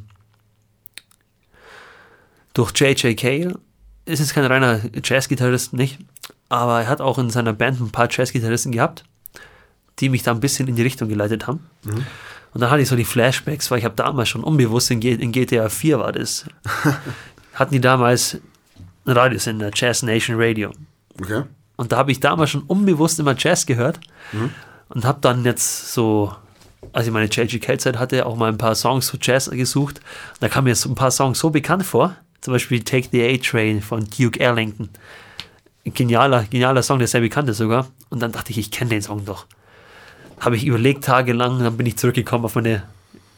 durch J.J. Cale, ist jetzt kein reiner Jazz-Gitarrist, nicht, aber er hat auch in seiner Band ein paar Jazzgitarristen gehabt, die mich da ein bisschen in die Richtung geleitet haben. Und dann hatte ich so die Flashbacks, weil ich habe damals schon unbewusst in, in GTA 4 war das. hatten die damals einen Radiosender, Jazz Nation Radio. Okay. Und da habe ich damals schon unbewusst immer Jazz gehört und habe dann jetzt so, als ich meine JGK-Zeit hatte, auch mal ein paar Songs zu Jazz gesucht. Da kamen mir so ein paar Songs so bekannt vor. Zum Beispiel Take the A-Train von Duke Ellington. Ein genialer, genialer Song, der sehr bekannt ist sogar. Und dann dachte ich, ich kenne den Song doch. Habe ich überlegt tagelang, dann bin ich zurückgekommen auf meine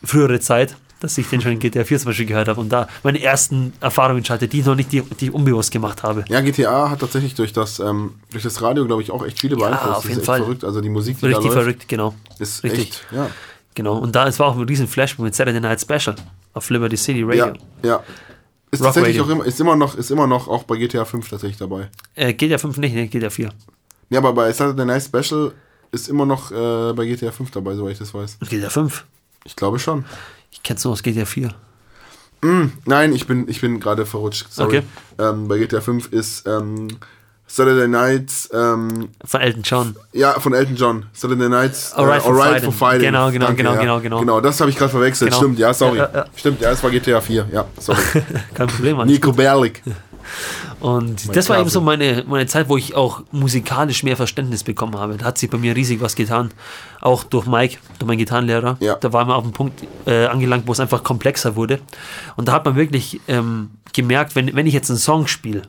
frühere Zeit, dass ich den schon in GTA 4 zum Beispiel gehört habe und da meine ersten Erfahrungen hatte, die ich noch nicht, die, die ich unbewusst gemacht habe. Ja, GTA hat tatsächlich durch das, ähm, durch das Radio, glaube ich, auch echt viele beeinflusst. auf Das ist jeden Fall. verrückt. Also die Musik, die Richtig da läuft, verrückt, genau. ist Richtig. echt, ja. Genau. Und da es war auch ein riesen Flashback mit Saturday Night Special auf Liberty City Radio. Ja, ja. Ist Rock tatsächlich Radio. auch immer, ist immer noch, ist immer noch auch bei GTA 5 tatsächlich dabei. Äh, GTA 5 nicht, ne, GTA 4. Ja, aber bei Saturday Night Special ist immer noch äh, bei GTA 5 dabei, soweit ich das weiß. GTA 5. Ich glaube schon. Ich kenn's nur aus GTA 4. Nein, ich bin, ich bin gerade verrutscht. Sorry. Okay. Ähm, bei GTA 5 ist ähm, Saturday Nights, ähm, Von Elton John. ja, von Elton John. Saturday Nights, äh, Alright for Alright for Fighting. Genau, genau, genau, ja. genau, genau. Genau, das habe ich gerade verwechselt. Genau. Stimmt, ja, sorry. Ja, ja. Stimmt, ja, es war GTA 4. Ja, sorry. Kein Problem, Mann. Nico Berlik. Und das war eben so meine, meine Zeit, wo ich auch musikalisch mehr Verständnis bekommen habe. Da hat sich bei mir riesig was getan. Auch durch Mike, durch meinen Gitarrenlehrer. Ja. Da war man auf dem Punkt äh, angelangt, wo es einfach komplexer wurde. Und da hat man wirklich ähm, gemerkt, wenn, wenn ich jetzt einen Song spiele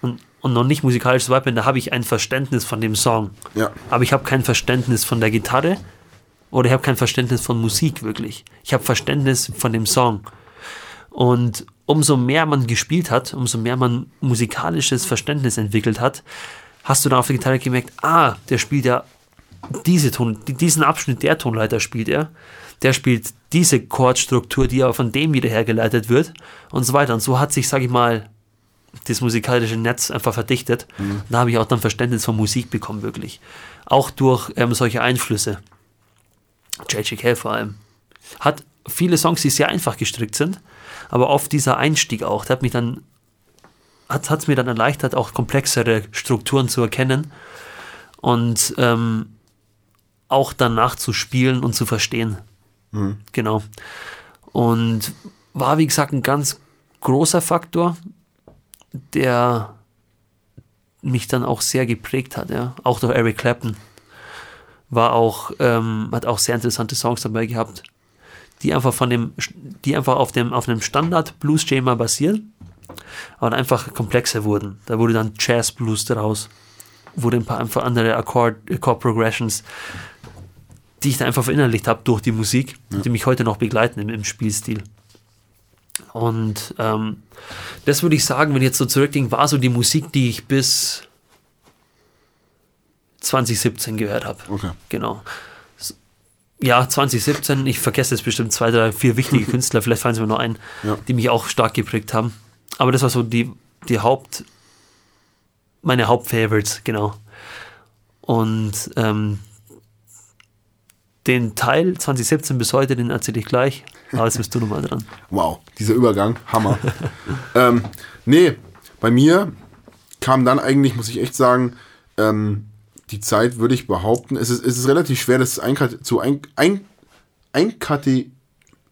und, und noch nicht musikalisch so weit bin, da habe ich ein Verständnis von dem Song. Ja. Aber ich habe kein Verständnis von der Gitarre oder ich habe kein Verständnis von Musik wirklich. Ich habe Verständnis von dem Song. Und umso mehr man gespielt hat, umso mehr man musikalisches Verständnis entwickelt hat, hast du dann auf der Gitarre gemerkt, ah, der spielt ja diese Ton, diesen Abschnitt der Tonleiter spielt er. Der spielt diese Chordstruktur, die ja von dem wieder hergeleitet wird und so weiter. Und so hat sich, sag ich mal, das musikalische Netz einfach verdichtet. Da habe ich auch dann Verständnis von Musik bekommen, wirklich. Auch durch ähm, solche Einflüsse. JJK vor allem. Hat viele Songs, die sehr einfach gestrickt sind, aber oft dieser Einstieg auch, der hat mich dann, hat es mir dann erleichtert, auch komplexere Strukturen zu erkennen und ähm, auch danach zu spielen und zu verstehen. Genau. Und war, wie gesagt, ein ganz großer Faktor, der mich dann auch sehr geprägt hat, ja. Auch durch Eric Clapton. War auch, ähm, hat auch sehr interessante Songs dabei gehabt, die einfach von dem, die einfach auf dem, auf einem Standard-Blues-Schema basieren, aber einfach komplexer wurden. Da wurde dann Jazz-Blues daraus, wurde ein paar einfach andere Akkord, Chord-Progressions, die ich dann einfach verinnerlicht habe durch die Musik, die mich heute noch begleiten im, im Spielstil. Und ähm, das würde ich sagen, wenn ich jetzt so zurückdenke, war so die Musik, die ich bis 2017 gehört habe. Okay. Genau. Ja, 2017, ich vergesse jetzt bestimmt zwei, drei, vier wichtige Künstler, vielleicht fallen sie mir noch ein, Ja. die mich auch stark geprägt haben. Aber das war so die, die Haupt, meine Hauptfavorites, genau. Und ähm, den Teil 2017 bis heute, den erzähle ich gleich, aber jetzt bist du nochmal dran. Wow, dieser Übergang, Hammer. ähm, nee, bei mir kam dann eigentlich, muss ich echt sagen, ähm, die Zeit, würde ich behaupten, es ist, es ist relativ schwer, das zu ein, ein, einkate,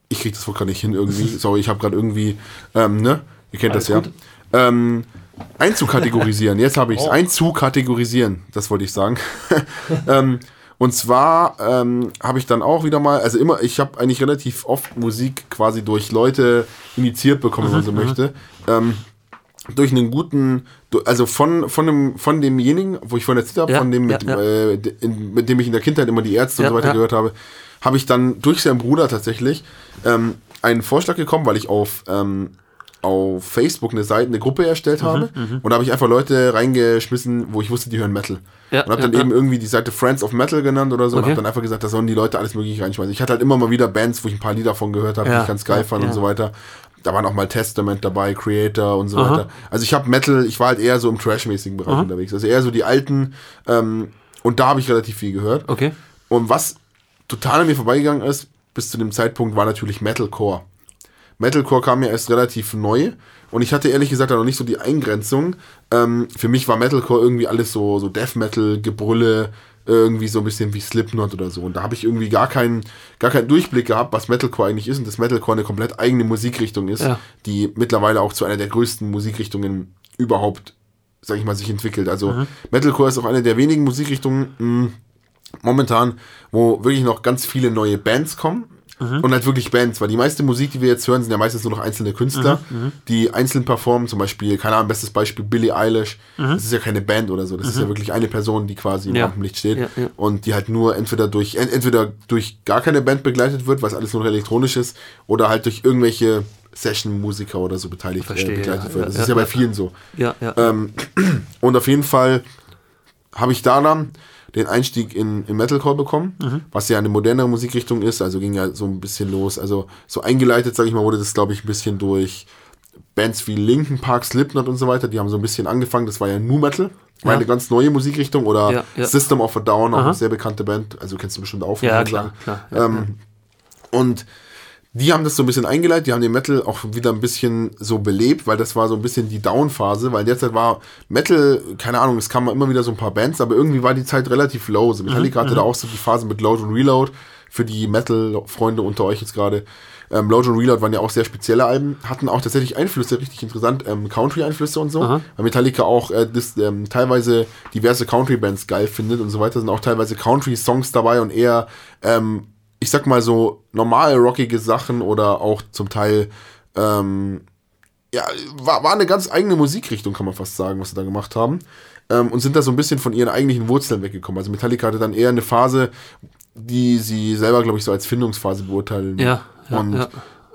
ich krieg das Wort gerade nicht hin irgendwie, sorry, ich habe gerade irgendwie, ähm, ne, ihr kennt Alles das ja, ähm, einzukategorisieren, jetzt habe ich es, Oh. einzukategorisieren, das wollte ich sagen. ähm, und zwar ähm, habe ich dann auch wieder mal, also immer, ich habe eigentlich relativ oft Musik quasi durch Leute initiiert bekommen, wenn man so möchte. Ähm, durch einen guten, also von, von, dem, von demjenigen, wo ich vorhin erzählt habe, Ja, von dem, mit, ja, ja. Äh, in, mit dem ich in der Kindheit immer die Ärzte Ja, und so weiter ja. gehört habe, habe ich dann durch seinen Bruder tatsächlich ähm, einen Vorschlag gekommen, weil ich auf, ähm, auf Facebook eine Seite, eine Gruppe erstellt Mhm, habe. Und da habe ich einfach Leute reingeschmissen, wo ich wusste, die hören Metal. Ja, und habe dann ja, eben irgendwie die Seite Friends of Metal genannt oder so und Okay. habe dann einfach gesagt, da sollen die Leute alles mögliche reinschmeißen. Ich hatte halt immer mal wieder Bands, wo ich ein paar Lieder von gehört habe, die Ja, ich ganz geil ja, fand ja. und so weiter. Da waren auch mal Testament dabei, Creator und so Aha. weiter. Also ich habe Metal, ich war halt eher so im Trash-mäßigen Bereich Aha. unterwegs. Also eher so die alten ähm, und da habe ich relativ viel gehört. Okay. Und was total an mir vorbeigegangen ist, bis zu dem Zeitpunkt, war natürlich Metalcore. Metalcore kam ja erst relativ neu und ich hatte ehrlich gesagt noch nicht so die Eingrenzung. Ähm, für mich war Metalcore irgendwie alles so, so Death Metal, Gebrülle, irgendwie so ein bisschen wie Slipknot oder so. Und da habe ich irgendwie gar keinen, gar keinen Durchblick gehabt, was Metalcore eigentlich ist und dass Metalcore eine komplett eigene Musikrichtung ist, Ja. die mittlerweile auch zu einer der größten Musikrichtungen überhaupt, sag ich mal, sich entwickelt. Also Metalcore ist auch eine der wenigen Musikrichtungen mh, momentan, wo wirklich noch ganz viele neue Bands kommen. Und halt wirklich Bands, weil die meiste Musik, die wir jetzt hören, sind ja meistens nur noch einzelne Künstler, die einzeln performen, zum Beispiel, keine Ahnung, bestes Beispiel Billie Eilish. Das ist ja keine Band oder so, das ist ja wirklich eine Person, die quasi im Ja. Rampenlicht steht Ja, ja. und die halt nur entweder durch ent- entweder durch gar keine Band begleitet wird, was alles nur noch elektronisch ist, oder halt durch irgendwelche Session-Musiker oder so beteiligt äh, Verstehe, begleitet ja, wird. Das ja, ist ja bei ja. vielen so. Ja, ja. Ähm, und auf jeden Fall habe ich da dann den Einstieg in, in Metalcore bekommen, Mhm. was ja eine modernere Musikrichtung ist, also ging ja so ein bisschen los. Also so eingeleitet, sage ich mal, wurde das, glaube ich, ein bisschen durch Bands wie Linkin Park, Slipknot und so weiter, die haben so ein bisschen angefangen, das war ja Nu Metal, war Ja. eine ganz neue Musikrichtung oder Ja, ja. System of a Down, auch Aha. eine sehr bekannte Band, also kennst du bestimmt auch von Ja, klar, klar, ähm, Und die haben das so ein bisschen eingeleitet, die haben den Metal auch wieder ein bisschen so belebt, weil das war so ein bisschen die Down-Phase, weil derzeit war Metal, keine Ahnung, es kamen immer wieder so ein paar Bands, aber irgendwie war die Zeit relativ low. So Metallica hatte da auch so die Phase mit Load und Reload, für die Metal-Freunde unter euch jetzt gerade. Ähm, Load und Reload waren ja auch sehr spezielle Alben, hatten auch tatsächlich Einflüsse, richtig interessant, ähm, Country-Einflüsse und so, Aha. weil Metallica auch äh, das, ähm, teilweise diverse Country-Bands geil findet und so weiter, sind auch teilweise Country-Songs dabei und eher ähm, ich sag mal so normale rockige Sachen oder auch zum Teil ähm, ja, war, war eine ganz eigene Musikrichtung, kann man fast sagen, was sie da gemacht haben. Ähm, und sind da so ein bisschen von ihren eigentlichen Wurzeln weggekommen. Also Metallica hatte dann eher eine Phase, die sie selber, glaube ich, so als Findungsphase beurteilen. Ja, ja, und ja.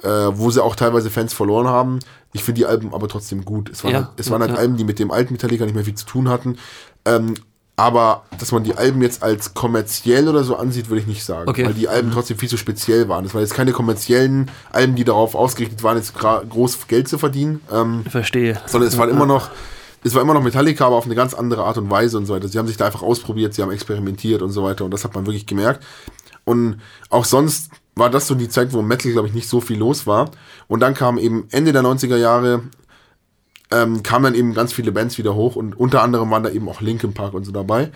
Äh, wo sie auch teilweise Fans verloren haben. Ich finde die Alben aber trotzdem gut. Es waren, Ja, halt, es waren halt. Alben, die mit dem alten Metallica nicht mehr viel zu tun hatten. Ähm, aber dass man die Alben jetzt als kommerziell oder so ansieht, würde ich nicht sagen. Okay. Weil die Alben trotzdem viel zu speziell waren. Das waren jetzt keine kommerziellen Alben, die darauf ausgerichtet waren, jetzt groß Geld zu verdienen. Ähm, Verstehe. sondern es war immer noch, es war immer noch Metallica, aber auf eine ganz andere Art und Weise und so weiter. Sie haben sich da einfach ausprobiert, sie haben experimentiert und so weiter und das hat man wirklich gemerkt. Und auch sonst war das so die Zeit, wo Metal, glaube ich, nicht so viel los war. Und dann kam eben Ende der 90er Jahre, ähm, kamen dann eben ganz viele Bands wieder hoch und unter anderem waren da eben auch Linkin Park und so dabei.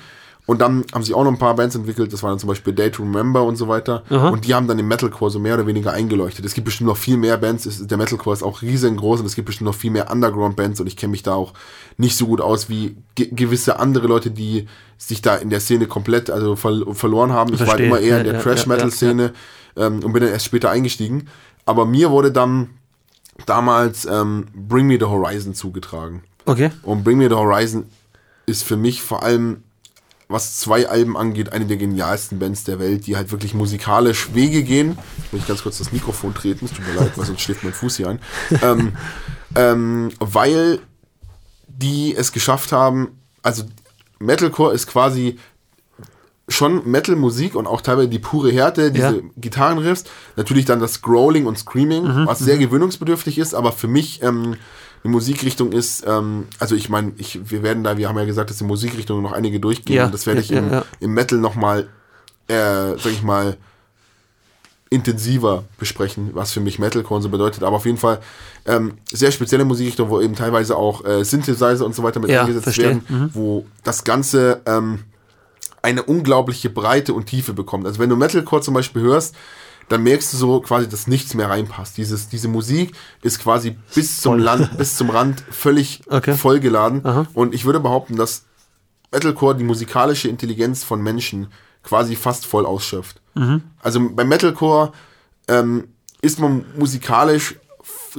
Und dann haben sich auch noch ein paar Bands entwickelt, das waren dann zum Beispiel Day to Remember und so weiter. Und die haben dann den Metalcore so mehr oder weniger eingeleuchtet. Es gibt bestimmt noch viel mehr Bands, es, der Metalcore ist auch riesengroß und es gibt bestimmt noch viel mehr Underground-Bands und ich kenne mich da auch nicht so gut aus wie ge gewisse andere Leute, die sich da in der Szene komplett also ver verloren haben. Ich war halt Verstehe. immer eher in Ja, der ja, Trash-Metal-Szene ähm, und bin dann erst später eingestiegen. Aber mir wurde dann damals ähm, Bring Me the Horizon zugetragen. Okay. Und Bring Me the Horizon ist für mich vor allem, was zwei Alben angeht, eine der genialsten Bands der Welt, die halt wirklich musikalisch Wege gehen. Ich muss ganz kurz das Mikrofon treten, es tut mir leid, weil sonst schläft mein Fuß hier ein. ähm, ähm, weil die es geschafft haben, also Metalcore ist quasi schon Metal-Musik und auch teilweise die pure Härte, diese Ja. Gitarrenriffs, natürlich dann das Growling und Screaming, Mhm, was sehr gewöhnungsbedürftig ist, aber für mich ähm, eine Musikrichtung ist, ähm, also ich meine, ich, wir werden da, wir haben ja gesagt, dass die Musikrichtungen noch einige durchgehen Ja, und das werde ich im, im Metal nochmal, äh, sag ich mal, intensiver besprechen, was für mich Metalcore so bedeutet. Aber auf jeden Fall ähm, sehr spezielle Musikrichtung, wo eben teilweise auch äh, Synthesizer und so weiter mit Ja, eingesetzt verstehe. werden, Mhm. wo das Ganze ähm, eine unglaubliche Breite und Tiefe bekommt. Also wenn du Metalcore zum Beispiel hörst, dann merkst du so quasi, dass nichts mehr reinpasst. Dieses, diese Musik ist quasi bis zum. Land, bis zum Rand völlig Okay. vollgeladen. Aha. Und ich würde behaupten, dass Metalcore die musikalische Intelligenz von Menschen quasi fast voll ausschöpft. Mhm. Also beim Metalcore ähm, ist man musikalisch,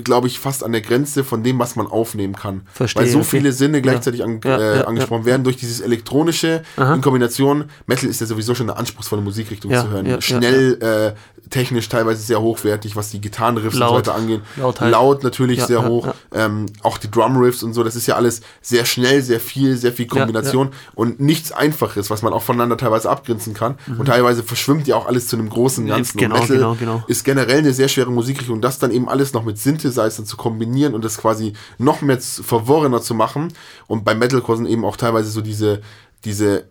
glaube ich, fast an der Grenze von dem, was man aufnehmen kann. Verstehe, Weil so okay. viele Sinne gleichzeitig an, Ja, äh, ja, angesprochen werden durch dieses elektronische in Kombination. Metal ist ja sowieso schon eine anspruchsvolle Musikrichtung Ja, zu hören. ja, ja, Schnell, Äh, technisch teilweise sehr hochwertig, was die Gitarrenriffs und so weiter angeht. Laut halt. Laut natürlich Ja, sehr ja, hoch. ja. Ähm, auch die Drumriffs und so, das ist ja alles sehr schnell, sehr viel, sehr viel Kombination und nichts Einfaches, was man auch voneinander teilweise abgrenzen kann. Und teilweise verschwimmt ja auch alles zu einem großen Ganzen. genau, Metal genau, genau. ist generell eine sehr schwere Musikrichtung. Das dann eben alles noch mit Synthesizern zu kombinieren und das quasi noch mehr verworrener zu machen. Und bei Metalcore sind eben auch teilweise so diese, diese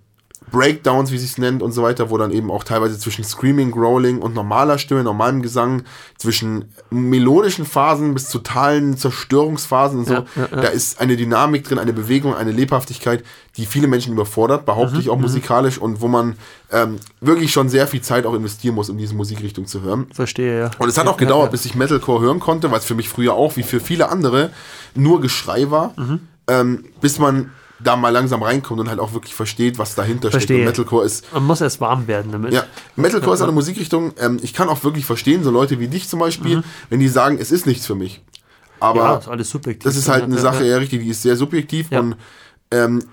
Breakdowns, wie sie es nennt und so weiter, wo dann eben auch teilweise zwischen Screaming, Growling und normaler Stimme, normalem Gesang, zwischen melodischen Phasen bis totalen Zerstörungsphasen und so, Ja, ja, ja. da ist eine Dynamik drin, eine Bewegung, eine Lebhaftigkeit, die viele Menschen überfordert, behaupte Mhm, ich auch musikalisch und wo man ähm, wirklich schon sehr viel Zeit auch investieren muss, um diese Musikrichtung zu hören. Verstehe, ja. Und es hat auch gedauert, bis ich Metalcore hören konnte, was für mich früher auch, wie für viele andere, nur Geschrei war, Mhm. ähm, bis man da mal langsam reinkommt und halt auch wirklich versteht, was dahinter. Verstehe. Und Metalcore ist, Man muss erst warm werden damit. ja, Metalcore ist eine Musikrichtung, ähm, ich kann auch wirklich verstehen, so Leute wie dich zum Beispiel, wenn die sagen, es ist nichts für mich. Aber Mhm. Ja, ist alles subjektiv. das ist halt eine ja, Sache, ja, richtig, die ist sehr subjektiv Ja. und ähm,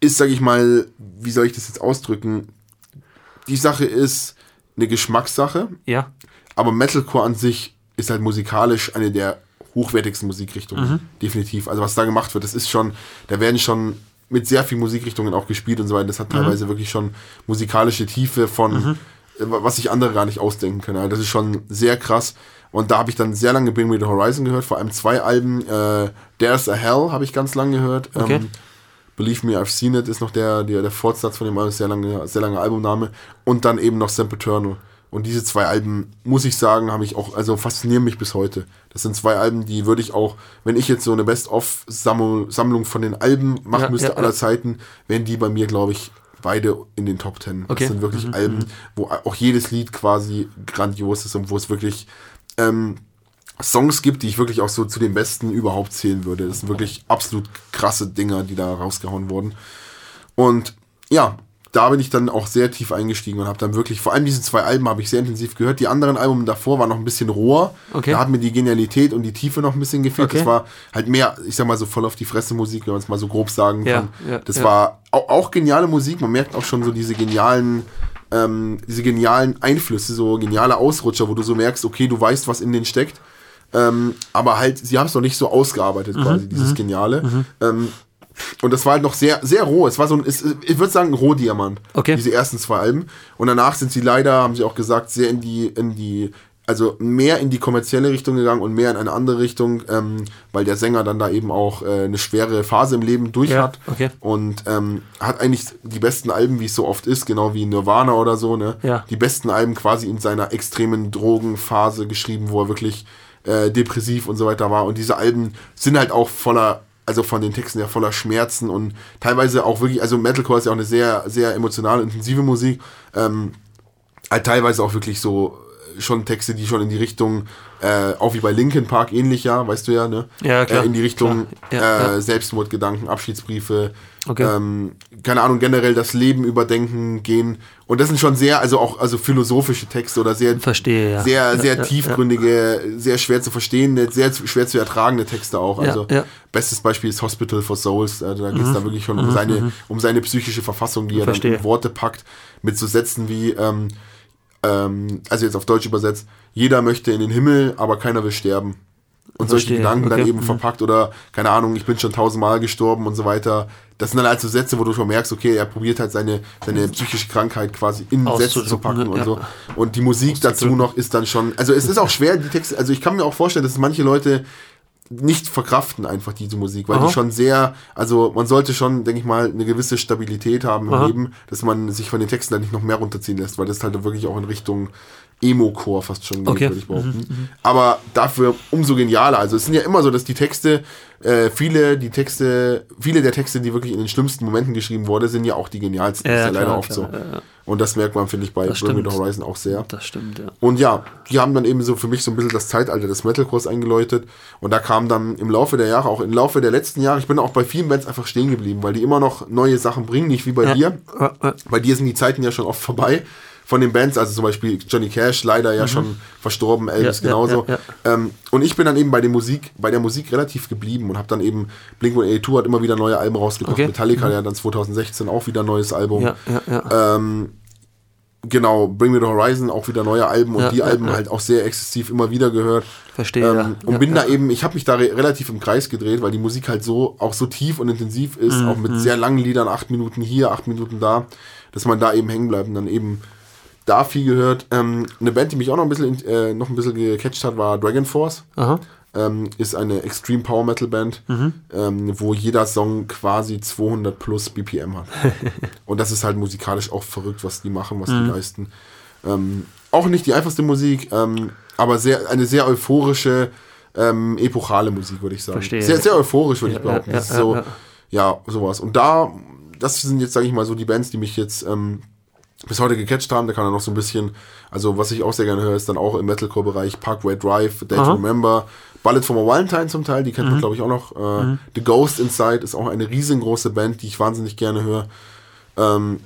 ist, sag ich mal, wie soll ich das jetzt ausdrücken? Die Sache ist eine Geschmackssache, Ja, aber Metalcore an sich ist halt musikalisch eine der hochwertigsten Musikrichtungen. Mhm. Definitiv. Also was da gemacht wird, das ist schon, da werden schon mit sehr vielen Musikrichtungen auch gespielt und so weiter. Das Mhm. hat teilweise wirklich schon musikalische Tiefe von, äh, was sich andere gar nicht ausdenken können. Also das ist schon sehr krass. Und da habe ich dann sehr lange Bring Me the Horizon gehört, vor allem zwei Alben. Äh, There's a Hell habe ich ganz lange gehört. Okay. Ähm, Believe Me, I've Seen It ist noch der, der, der Fortsatz von dem Album, sehr lange, sehr lange Albumname. Und dann eben noch Sempiternal. Und diese zwei Alben, muss ich sagen, habe ich auch, also faszinieren mich bis heute. Das sind zwei Alben, die würde ich auch, wenn ich jetzt so eine Best-of-Sammlung von den Alben machen Ja, müsste ja, aller ja. Zeiten, wären die bei mir, glaube ich, beide in den Top Ten. Okay. Das sind wirklich Mhm, Alben, wo auch jedes Lied quasi grandios ist und wo es wirklich ähm, Songs gibt, die ich wirklich auch so zu den besten überhaupt zählen würde. Das sind wirklich absolut krasse Dinger, die da rausgehauen wurden. Und ja, da bin ich dann auch sehr tief eingestiegen und habe dann wirklich, vor allem diese zwei Alben habe ich sehr intensiv gehört. Die anderen Alben davor waren noch ein bisschen roher. Okay. Da hat mir die Genialität und die Tiefe noch ein bisschen gefehlt. Okay. Das war halt mehr, ich sag mal so voll auf die Fresse Musik, wenn man es mal so grob sagen Ja, kann. ja, das ja. war auch, auch geniale Musik. Man merkt auch schon so diese genialen, ähm, diese genialen Einflüsse, so geniale Ausrutscher, wo du so merkst, okay, du weißt, was in denen steckt. Ähm, aber halt, sie haben es noch nicht so ausgearbeitet, Mhm, quasi, dieses Geniale. Ähm, und das war halt noch sehr, sehr roh. Es war so ein, es, ich würde sagen, ein Rohdiamant. Okay. Diese ersten zwei Alben. Und danach sind sie leider, haben sie auch gesagt, sehr in die, in die, also mehr in die kommerzielle Richtung gegangen und mehr in eine andere Richtung, ähm, weil der Sänger dann da eben auch äh, eine schwere Phase im Leben durch Ja, hat. okay. Und ähm, hat eigentlich die besten Alben, wie es so oft ist, genau wie Nirvana oder so, ne? Ja. Die besten Alben quasi in seiner extremen Drogenphase geschrieben, wo er wirklich äh, depressiv und so weiter war. Und diese Alben sind halt auch voller, also von den Texten ja voller Schmerzen und teilweise auch wirklich, also Metalcore ist ja auch eine sehr, sehr emotional intensive Musik. Ähm, halt teilweise auch wirklich so äh, schon Texte, die schon in die Richtung, äh, auch wie bei Linkin Park ähnlich, ja, weißt du ja, ne? Ja, klar, Äh, in die Richtung. Ja, äh, ja. Selbstmordgedanken, Abschiedsbriefe, Okay. ähm, keine Ahnung, generell das Leben überdenken gehen. Und das sind schon sehr, also auch also philosophische Texte oder sehr, Verstehe, ja. sehr, sehr tiefgründige, sehr schwer zu verstehende, sehr schwer zu ertragende Texte auch. Also bestes Beispiel ist Hospital for Souls. Also da geht es da wirklich schon um seine, um seine psychische Verfassung, die er dann Mhm, Verstehe. in Worte packt, mit so Sätzen wie, ähm, ähm, also jetzt auf Deutsch übersetzt, jeder möchte in den Himmel, aber keiner will sterben. Und solche Verstehe, Gedanken dann okay. eben Mhm. verpackt oder, keine Ahnung, ich bin schon tausendmal gestorben und so weiter. Das sind dann halt so Sätze, wo du schon merkst, okay, er probiert halt seine, seine psychische Krankheit quasi in Sätze zu packen und Ja. so. Und die Musik dazu noch ist dann schon, also es ist auch schwer, die Texte, also ich kann mir auch vorstellen, dass manche Leute nicht verkraften einfach diese Musik, weil Aha. die schon sehr, also man sollte schon, denke ich mal, eine gewisse Stabilität haben im Aha. Leben, dass man sich von den Texten dann nicht noch mehr runterziehen lässt, weil das halt wirklich auch in Richtung Emo-Core fast schon Okay. Mhm, würde ich behaupten. Aber dafür umso genialer. Also es sind ja immer so, dass die Texte, äh, viele, die Texte, viele der Texte, die wirklich in den schlimmsten Momenten geschrieben wurden, sind ja auch die genialsten. Ja, das ist ja klar, leider oft klar, so. ja, ja. Und das merkt man, finde ich, bei Bring Me Horizon auch sehr. Das stimmt, ja. Und ja, die haben dann eben so für mich so ein bisschen das Zeitalter des Metalcores eingeläutet. Und da kam dann im Laufe der Jahre, auch im Laufe der letzten Jahre, ich bin auch bei vielen Bands einfach stehen geblieben, weil die immer noch neue Sachen bringen, nicht wie bei dir. Bei dir sind die Zeiten ja schon oft vorbei von den Bands, also zum Beispiel Johnny Cash, leider ja schon verstorben, Elvis Mhm. Ja, ja, genauso. ja, Ähm, und ich bin dann eben bei der Musik, bei der Musik relativ geblieben und habe dann eben Blink-182 hat immer wieder neue Alben rausgebracht. Okay. Metallica ja dann 2016 auch wieder ein neues Album. Ja, ja, ja. Ähm, genau, Bring Me the Horizon auch wieder neue Alben und Ja, die ja, Alben ja. halt auch sehr exzessiv immer wieder gehört. Verstehe, Ähm, ja. und Ja, bin ja. da eben, ich habe mich da re relativ im Kreis gedreht, weil die Musik halt so auch so tief und intensiv ist, Mhm, auch mit sehr langen Liedern, acht Minuten hier, acht Minuten da, dass man da eben hängen bleibt und dann eben da viel gehört. Ähm, eine Band, die mich auch noch ein bisschen, äh, noch ein bisschen gecatcht hat, war Dragon Force. Ähm, ist eine Extreme Power Metal Band, Mhm. ähm, wo jeder Song quasi 200 plus BPM hat. Und das ist halt musikalisch auch verrückt, was die machen, was Mhm. die leisten. Ähm, auch nicht die einfachste Musik, ähm, aber sehr, eine sehr euphorische, ähm, epochale Musik, würde ich sagen. Verstehe. Sehr, sehr euphorisch, würde Ja, ich behaupten. ja, das ist ja, so, ja. sowas. Und da, das sind jetzt, sage ich mal, so die Bands, die mich jetzt ähm, bis heute gecatcht haben. Da kann er noch so ein bisschen, also was ich auch sehr gerne höre, ist dann auch im Metalcore-Bereich Parkway Drive, Day to. Remember, Bullet from a Valentine zum Teil, die kennt Mhm. man glaube ich auch noch. Äh, The Ghost Inside ist auch eine riesengroße Band, die ich wahnsinnig gerne höre. Ähm,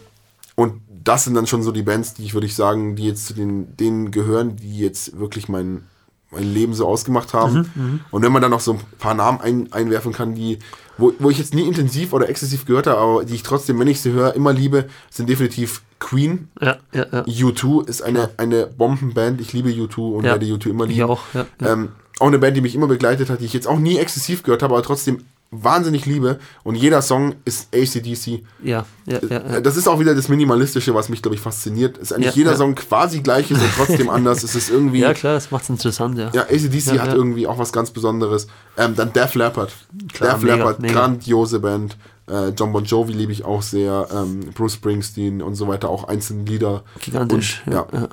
und das sind dann schon so die Bands, die ich würde ich sagen, die jetzt zu den, denen gehören, die jetzt wirklich mein, mein Leben so ausgemacht haben. Und wenn man dann noch so ein paar Namen ein, einwerfen kann, die, wo, wo ich jetzt nie intensiv oder exzessiv gehört habe, aber die ich trotzdem, wenn ich sie höre, immer liebe, sind definitiv Queen. Ja, ja, ja. U2 ist eine, eine Bombenband. Ich liebe U2 und Ja. werde U2 immer Ich lieben. auch, ja. ja. Ähm, auch eine Band, die mich immer begleitet hat, die ich jetzt auch nie exzessiv gehört habe, aber trotzdem wahnsinnig liebe. Und jeder Song ist ACDC. ja, ja, ja. Das ist auch wieder das Minimalistische, was mich, glaube ich, fasziniert. Ist eigentlich Ja, jeder ja. Song quasi gleich ist und trotzdem anders. Es ist irgendwie. Ja, klar, das macht es interessant, ja. Ja, ACDC hat irgendwie auch was ganz Besonderes. Ähm, dann Def Leppard. Klar, Def mega, Leppard, mega. grandiose Band. Äh, John Bon Jovi liebe ich auch sehr. Ähm, Bruce Springsteen und so weiter, auch einzelne Lieder. Gigantisch. Und, ja, ja. ja.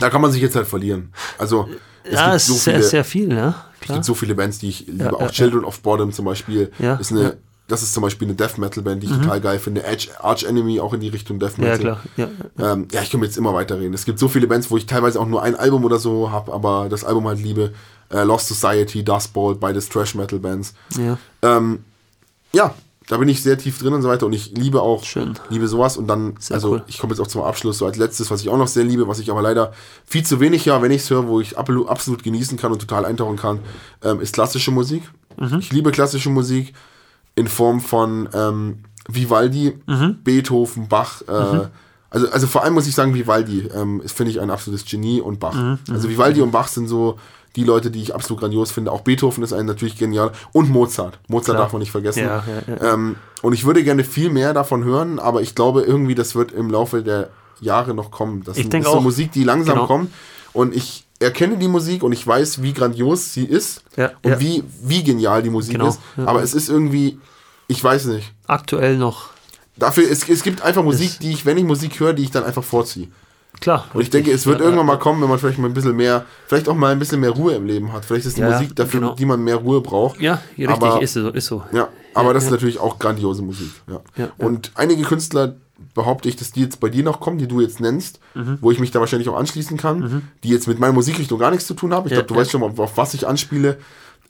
Da kann man sich jetzt halt verlieren. Also, es ja, gibt es so ist sehr, viele, sehr viel, ja. es Klar. gibt so viele Bands, die ich liebe. Ja, auch ja, Children of Bottom zum Beispiel Ja, ist eine. ja. Mhm. Das ist zum Beispiel eine Death Metal Band, die ich total geil finde. Edge, Arch Enemy auch in die Richtung Death Metal. Ja, klar. Ja, Ähm, ja, ich kann jetzt immer weiterreden. Es gibt so viele Bands, wo ich teilweise auch nur ein Album oder so habe, aber das Album halt liebe. Äh, Lost Society, Dust Bowl, beides Trash Metal Bands. ja. Ähm, ja, da bin ich sehr tief drin und so weiter und ich liebe auch Schön. liebe sowas und dann Sehr also cool. ich komme jetzt auch zum Abschluss so als letztes, was ich auch noch sehr liebe, was ich aber leider viel zu wenig höre, wenn ich es höre, wo ich absolut, genießen kann und total eintauchen kann, ähm, ist klassische Musik. Mhm. Ich liebe klassische Musik in Form von ähm, Vivaldi, Mhm. Beethoven, Bach. Äh, also, also vor allem muss ich sagen, Vivaldi ähm, finde ich, ein absolutes Genie und Bach. Mhm. Also Vivaldi und Bach sind so die Leute, die ich absolut grandios finde. Auch Beethoven ist ein natürlich genial. Und Mozart. Mozart Klar. darf man nicht vergessen. Ja, ja, ja. Ähm, und ich würde gerne viel mehr davon hören, aber ich glaube irgendwie, das wird im Laufe der Jahre noch kommen. Das Ich ist so auch. Musik, die langsam Genau. kommt. Und ich erkenne die Musik und ich weiß, wie grandios sie ist und. Wie, wie genial die Musik Genau, ist. Aber es ist irgendwie, ich weiß nicht. Aktuell noch. Dafür, es, es gibt einfach Musik, Ist- die ich, wenn ich Musik höre, die ich dann einfach vorziehe. Klar. Und ich denke, es wird Ja, irgendwann mal kommen, wenn man vielleicht mal ein bisschen mehr, vielleicht auch mal ein bisschen mehr Ruhe im Leben hat. Vielleicht ist die Ja, Musik dafür, genau. die man mehr Ruhe braucht. Ja, richtig, Aber- ist so. Ist so. Ja, aber das ist natürlich auch grandiose Musik. Ja. Und einige Künstler behaupte ich, dass die jetzt bei dir noch kommen, die du jetzt nennst, Mhm. wo ich mich da wahrscheinlich auch anschließen kann, die jetzt mit meiner Musikrichtung gar nichts zu tun haben. Ich glaube, du weißt schon, auf, auf was ich anspiele,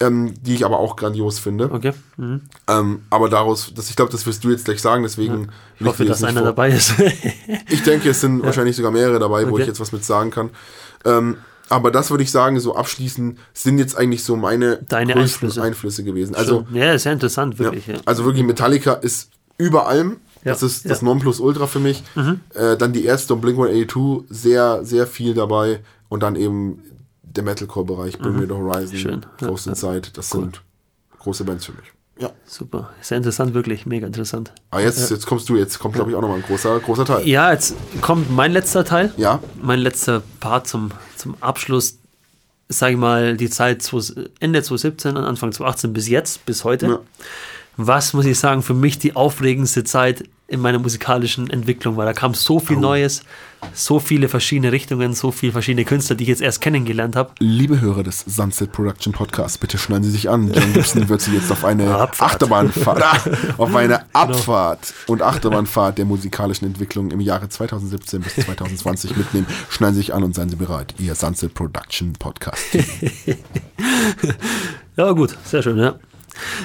ähm, die ich aber auch grandios finde. Okay. Mhm. Ähm, aber daraus, das, ich glaube, das wirst du jetzt gleich sagen, deswegen Ich hoffe, dass einer vor- dabei ist. Ich denke, es sind wahrscheinlich sogar mehrere dabei, wo Okay. ich jetzt was mit sagen kann. Ähm, aber das würde ich sagen, so abschließend sind jetzt eigentlich so meine Deine größten Einflüsse. Einflüsse gewesen. Also ja, sehr interessant, ja. wirklich. Ja. Also wirklich, Metallica ist über allem. Ja, Das ist das ja. Mhm. Nonplusultra für mich. Äh, dann die Ärzte und Blink-182, sehr, sehr viel dabei. Und dann eben der Metalcore-Bereich, Bring Me The Horizon, Mhm. Schön. Ghost ja. Inside. Das sind große Bands für mich. Ja. Super. Sehr interessant, wirklich. Mega interessant. Aber jetzt, jetzt kommst du, jetzt kommt, glaube ich, auch nochmal ein großer, großer Teil. Ja, jetzt kommt mein letzter Teil. Ja, Mein letzter Part zum, zum Abschluss. Sage ich mal, die Zeit 20 Ende 2017 und Anfang 2018 bis jetzt, bis heute. Ja. Was muss ich sagen, für mich die aufregendste Zeit in meiner musikalischen Entwicklung war. Da kam so viel Oh. Neues, so viele verschiedene Richtungen, so viele verschiedene Künstler, die ich jetzt erst kennengelernt habe. Liebe Hörer des Sunset Production Podcasts, bitte schneiden Sie sich an. John Gibson wird Sie jetzt auf eine Abfahrt. Achterbahnfahrt, ah, auf eine Abfahrt und Achterbahnfahrt der musikalischen Entwicklung im Jahre 2017 bis 2020 mitnehmen. Schneiden Sie sich an und seien Sie bereit. Ihr Sunset Production Podcast. Ja, gut, sehr schön, ja.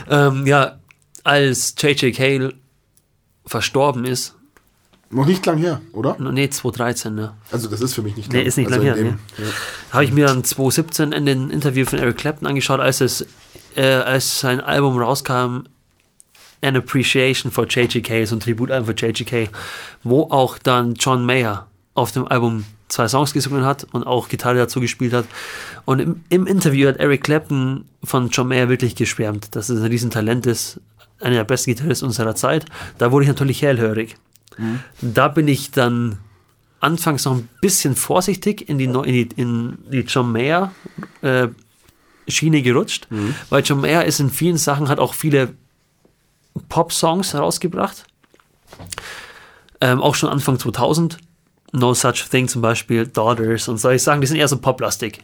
Ähm, ja, als J.J. Cale verstorben ist, Noch nicht lang her, oder? nee, 2013, ne? Also das ist für mich nicht Nee, ist nicht lang in her, dem- nee. habe ich mir dann 2017 in den Interview von Eric Clapton angeschaut, als es äh, als sein Album rauskam, An Appreciation for J.J.K., so ein Tributalbum für J.J.K., wo auch dann John Mayer auf dem Album zwei Songs gesungen hat und auch Gitarre dazu gespielt hat. Und im, im Interview hat Eric Clapton von John Mayer wirklich geschwärmt, dass es ein Riesentalent ist, einer der besten Gitarristen unserer Zeit. Da wurde ich natürlich hellhörig. Da bin ich dann anfangs noch ein bisschen vorsichtig in die, in die, in die John Mayer äh, Schiene gerutscht, weil John Mayer ist in vielen Sachen, hat auch viele Pop-Songs herausgebracht. Ähm, auch schon Anfang 2000. No Such Thing zum Beispiel, Daughters und solche Sachen, die sind eher so poplastig.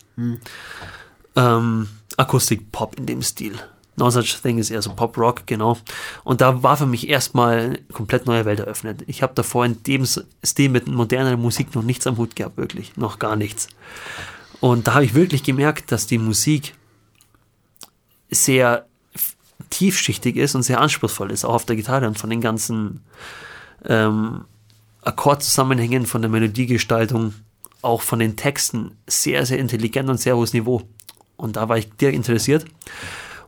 Ähm, Akustik-Pop in dem Stil. No Such Thing ist eher so Pop-Rock, genau. Und da war für mich erstmal eine komplett neue Welt eröffnet. Ich habe davor in dem Stil mit moderner Musik noch nichts am Hut gehabt, wirklich. Noch gar nichts. Und da habe ich wirklich gemerkt, dass die Musik sehr tiefschichtig ist und sehr anspruchsvoll ist, auch auf der Gitarre und von den ganzen ähm, Akkordzusammenhängen, von der Melodiegestaltung, auch von den Texten sehr, sehr intelligent und sehr hohes Niveau. Und da war ich direkt interessiert.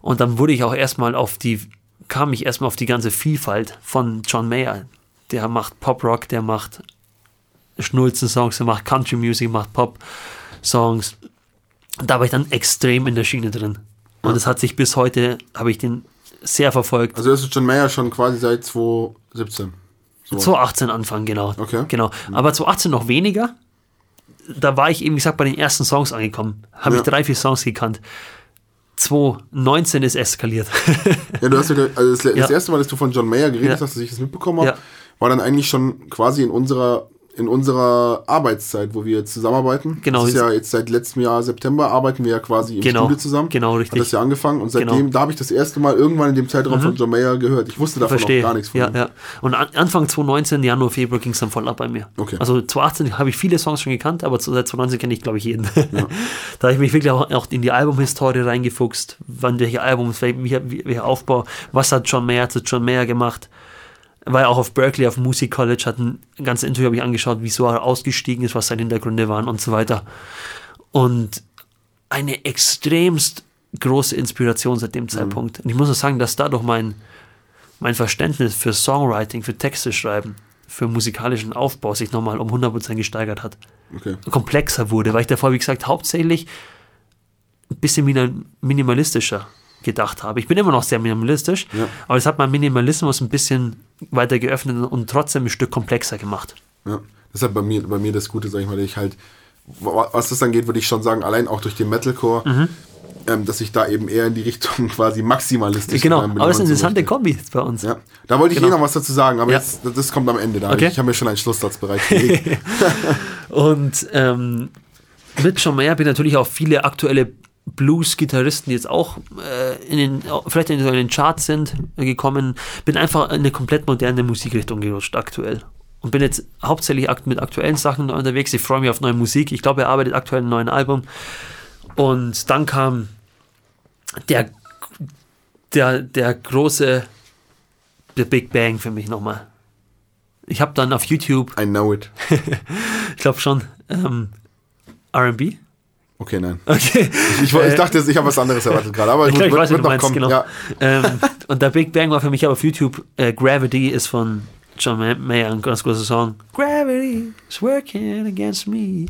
Und dann wurde ich auch erstmal auf die, kam ich erstmal auf die ganze Vielfalt von John Mayer. Der macht Pop-Rock, der macht Schnulzen-Songs, der macht Country-Music, macht Pop-Songs. Da war ich dann extrem in der Schiene drin. Und es hat sich bis heute, habe ich den sehr verfolgt. Also das ist John Mayer schon quasi seit 2017. So. 2018 Anfang, genau. Okay. Genau. Aber 2018 noch weniger. Da war ich eben, wie gesagt, bei den ersten Songs angekommen. Habe Ja. ich drei, vier Songs gekannt. 2019 ist eskaliert. Ja, du hast ja, also das, das Ja. erste Mal, dass du von John Mayer geredet Ja. hast, dass ich das mitbekommen habe, war dann eigentlich schon quasi in unserer in unserer Arbeitszeit, wo wir jetzt zusammenarbeiten. Genau. Das ist ja jetzt seit letztem Jahr September arbeiten wir ja quasi im Genau. Studio zusammen. Genau, richtig. Hat das ja angefangen und seitdem, Genau. Mhm. da habe ich das erste Mal irgendwann in dem Zeitraum von John Mayer gehört. Ich wusste davon Verstehe. gar nichts von ja, ihm. ja. Und an, Anfang 2019, Januar, Februar ging es dann voll ab bei mir. Okay. Also 2018 habe ich viele Songs schon gekannt, aber seit 2019 kenne ich, glaube ich, jeden. da habe ich mich wirklich auch, auch in die Albumhistorie reingefuchst, wann welche Albums, wel- wie, wie, welcher Aufbau, was hat John Mayer zu John Mayer gemacht. War ja auch auf Berkeley, auf Music College, hat ein ganzes Interview habe ich angeschaut, wieso er ausgestiegen ist, was seine Hintergründe waren und so weiter. Und eine extremst große Inspiration seit dem Zeitpunkt. Und ich muss auch sagen, dass dadurch mein, mein Verständnis für Songwriting, für Texte schreiben, für musikalischen Aufbau sich nochmal um 100% gesteigert hat. Okay. Komplexer wurde, weil ich davor, wie gesagt, hauptsächlich ein bisschen minimalistischer gedacht habe. Ich bin immer noch sehr minimalistisch, Ja. aber es hat mein Minimalismus ein bisschen weiter geöffnet und trotzdem ein Stück komplexer gemacht. Ja. Das halt bei mir, bei mir das Gute, sag ich mal, dass ich halt, wa- was das angeht, würde ich schon sagen, allein auch durch den Metalcore, Mhm. ähm, dass ich da eben eher in die Richtung quasi maximalistisch Genau, aber es ist eine so interessante. Kombi bei uns. Ja, da wollte ich Genau. eh noch was dazu sagen, aber Ja. jetzt, das kommt am Ende. Da Okay. ich habe mir schon einen Schlusssatz bereitgelegt. Und ähm, mit John Mayer bin natürlich auch viele aktuelle Blues-Gitarristen, die jetzt auch äh, in den, vielleicht in den Charts sind, äh, gekommen. Bin einfach in eine komplett moderne Musikrichtung gerutscht aktuell. Und bin jetzt hauptsächlich mit aktuellen Sachen unterwegs. Ich freue mich auf neue Musik. Ich glaube, er arbeitet aktuell an einem neuen Album. Und dann kam der, der, der große der Big Bang für mich nochmal. Ich habe dann auf YouTube I know it. ich glaube schon. Ähm, RB? Okay, nein. Okay. Ich, wollte- ich dachte, ich habe was anderes erwartet gerade, aber Ich, gut, glaub, ich weiß, du noch meinst, kommen. genau. Ja. Ähm, und der Big Bang war für mich aber auf YouTube. Äh, Gravity ist von John Ma- Mayer, ein ganz großer Song. Gravity is working against me.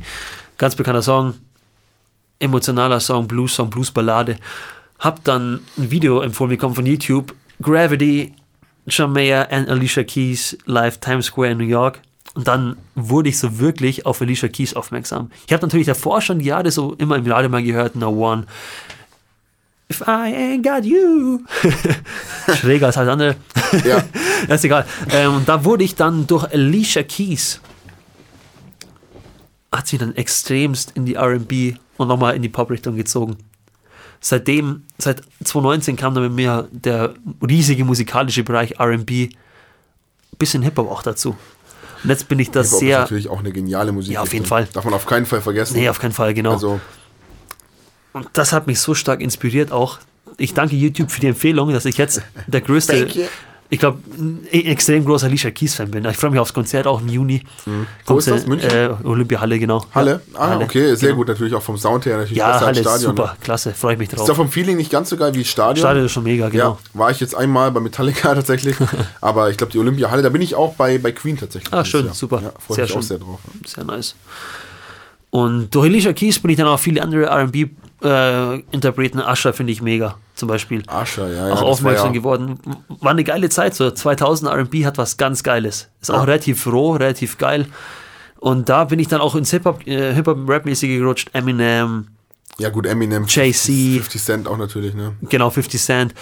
Ganz bekannter Song. Emotionaler Song, Blues-Song, Blues-Ballade. Hab dann ein Video empfohlen bekommen von YouTube. Gravity, John Mayer and Alicia Keys live Times Square in New York. Und dann wurde ich so wirklich auf Alicia Keys aufmerksam. Ich habe natürlich davor schon die Jahre so immer im Radio mal gehört, No One. If I ain't got you. Schräger als alles andere. Ja. ist egal. Ähm, und da wurde ich dann durch Alicia Keys, hat sie dann extremst in die RB und nochmal in die Pop-Richtung gezogen. Seitdem, seit 2019 kam dann mit mir der riesige musikalische Bereich RB, bisschen Hip-Hop auch dazu. Und jetzt bin ich da Hip-Hop ist sehr. natürlich auch eine geniale Musik. Ja, auf jeden Fall. Darf man auf keinen Fall vergessen. Nee, auf keinen Fall, genau. Also, Und das hat mich so stark inspiriert auch. Ich danke YouTube für die Empfehlung, dass ich jetzt der größte, Thank you. Ich glaube, ein extrem großer Alicia Keys-Fan bin. Ich freue mich aufs Konzert auch im Juni. Mhm. Wo ist das? München? Äh, Olympiahalle, genau. Halle? Ja, Ah, Halle. okay, sehr Genau. gut. Natürlich auch vom Sound her. Natürlich Ja, besser Halle ist Stadion. super, ne? klasse, freue ich mich Ist drauf. doch vom Feeling nicht ganz so geil wie Stadion. Stadion ist schon mega, genau. Ja, war ich jetzt einmal bei Metallica tatsächlich. aber ich glaube, die Olympiahalle, da bin ich auch bei, bei Queen tatsächlich. Ah, schön, Jahr. super. Ja, freue mich auch schön. sehr drauf. Sehr nice. Und durch Alicia Keys bin ich dann auch viele andere RB-Interpreten. Usher finde ich mega, zum Beispiel. Ascher, ja, ja. auch aufmerksam ja, geworden. War eine geile Zeit, so 2000 RB hat was ganz Geiles. Ist auch Ja. relativ roh, relativ geil. Und da bin ich dann auch ins Hip-Hop, äh, Hip-Hop-Rap-mäßige gerutscht. Eminem, Ja, gut, Eminem. Jay-Z. 50 Cent auch natürlich, ne? Genau, 50 Cent.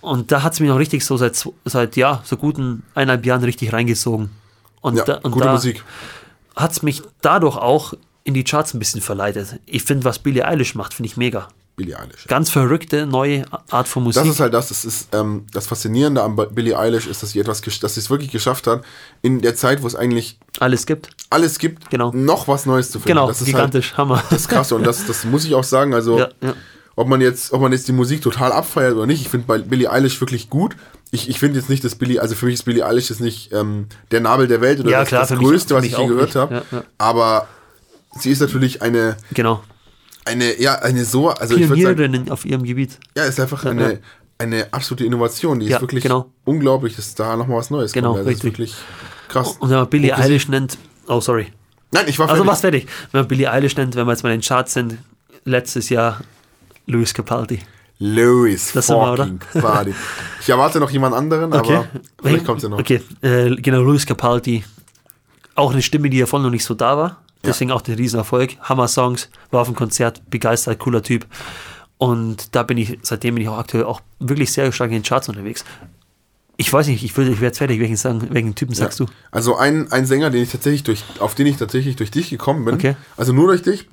Und da hat es mich noch richtig so seit, seit ja, so guten eineinhalb Jahren richtig reingezogen. Und Ja, da, und gute da Musik. hat es mich dadurch auch in die Charts ein bisschen verleitet. Ich finde, was Billie Eilish macht, finde ich mega. Billie Eilish. Ganz verrückte neue Art von Musik. Das ist halt das, das ist ähm, das Faszinierende an Billie Eilish ist, dass sie etwas, dass sie es wirklich geschafft hat, in der Zeit, wo es eigentlich Alles gibt. alles gibt, Genau. noch was Neues zu finden. Genau, das ist gigantisch, Hammer. Halt, das ist krass und das, das muss ich auch sagen. Also Ja, ja. ob man jetzt, ob man jetzt die Musik total abfeiert oder nicht, ich finde bei Billie Eilish wirklich gut. Ich, ich finde jetzt nicht, dass Billie, also für mich ist Billie Eilish jetzt nicht ähm, der Nabel der Welt oder Ja, das, klar, das mich- Größte, für was mich ich je gehört habe. Aber sie ist natürlich eine, Genau. eine, ja, eine so, also ich würde sagen, auf ihrem Gebiet. ja, ist einfach ja. eine, eine absolute Innovation. Die Ja, ist wirklich genau. unglaublich, dass da nochmal was Neues Genau, kommt. Also richtig. wirklich krass. Und wenn man Billie. Eilish nennt, oh sorry. Nein, ich war Also fertig. was fertig. Wenn man Billie Eilish nennt, wenn wir jetzt mal in den Charts sind, letztes Jahr Louis Capaldi. Louis Das fucking Capaldi. Ich erwarte noch jemand anderen, aber vielleicht kommt ja noch. Okay, äh, genau, Louis Capaldi. Auch eine Stimme, die ja voll noch nicht so da war. Deswegen auch der Riesenerfolg. Hammer-Songs, war auf dem Konzert, begeistert, cooler Typ. Und da bin ich, seitdem bin ich auch aktuell auch wirklich sehr stark in den Charts unterwegs. Ich weiß nicht, ich, würde, ich werde jetzt fertig, welchen, sagen, welchen Typen sagst du? Also ein, ein Sänger, den ich tatsächlich durch, auf den ich tatsächlich durch dich gekommen bin. Okay. Also nur durch dich.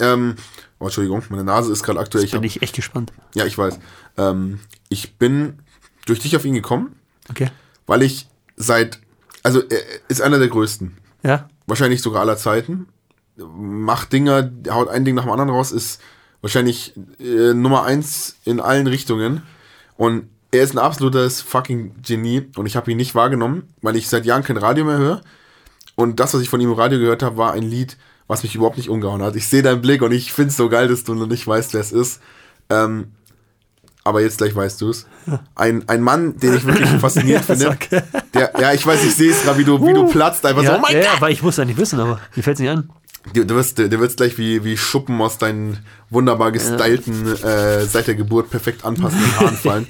ähm, oh, Entschuldigung, meine Nase ist gerade aktuell. Ich Bin hab, ich echt gespannt. ja, ich weiß. Ähm, ich bin durch dich auf ihn gekommen, Okay. weil ich seit, also er ist einer der größten. Ja? Wahrscheinlich sogar aller Zeiten. Macht Dinger, haut ein Ding nach dem anderen raus, ist wahrscheinlich äh, Nummer eins in allen Richtungen. Und er ist ein absolutes fucking Genie und ich habe ihn nicht wahrgenommen, weil ich seit Jahren kein Radio mehr höre. Und das, was ich von ihm im Radio gehört habe, war ein Lied, was mich überhaupt nicht umgehauen hat. Ich sehe deinen Blick und ich finde es so geil, dass du noch nicht weißt, wer es ist. Ähm, aber jetzt gleich weißt du es. Ein, ein Mann, den ich wirklich faszinierend Ja, finde. Der, ja, ich weiß, ich sehe es gerade, wie du, wie du platzt. Einfach so, Ja, oh mein ja, Gott. ja, weil ich muss ja nicht wissen, aber mir fällt es nicht an. Du, du wirst, du wirst gleich wie, wie Schuppen aus deinen wunderbar gestylten, äh, seit der Geburt perfekt anpassenden Haaren fallen.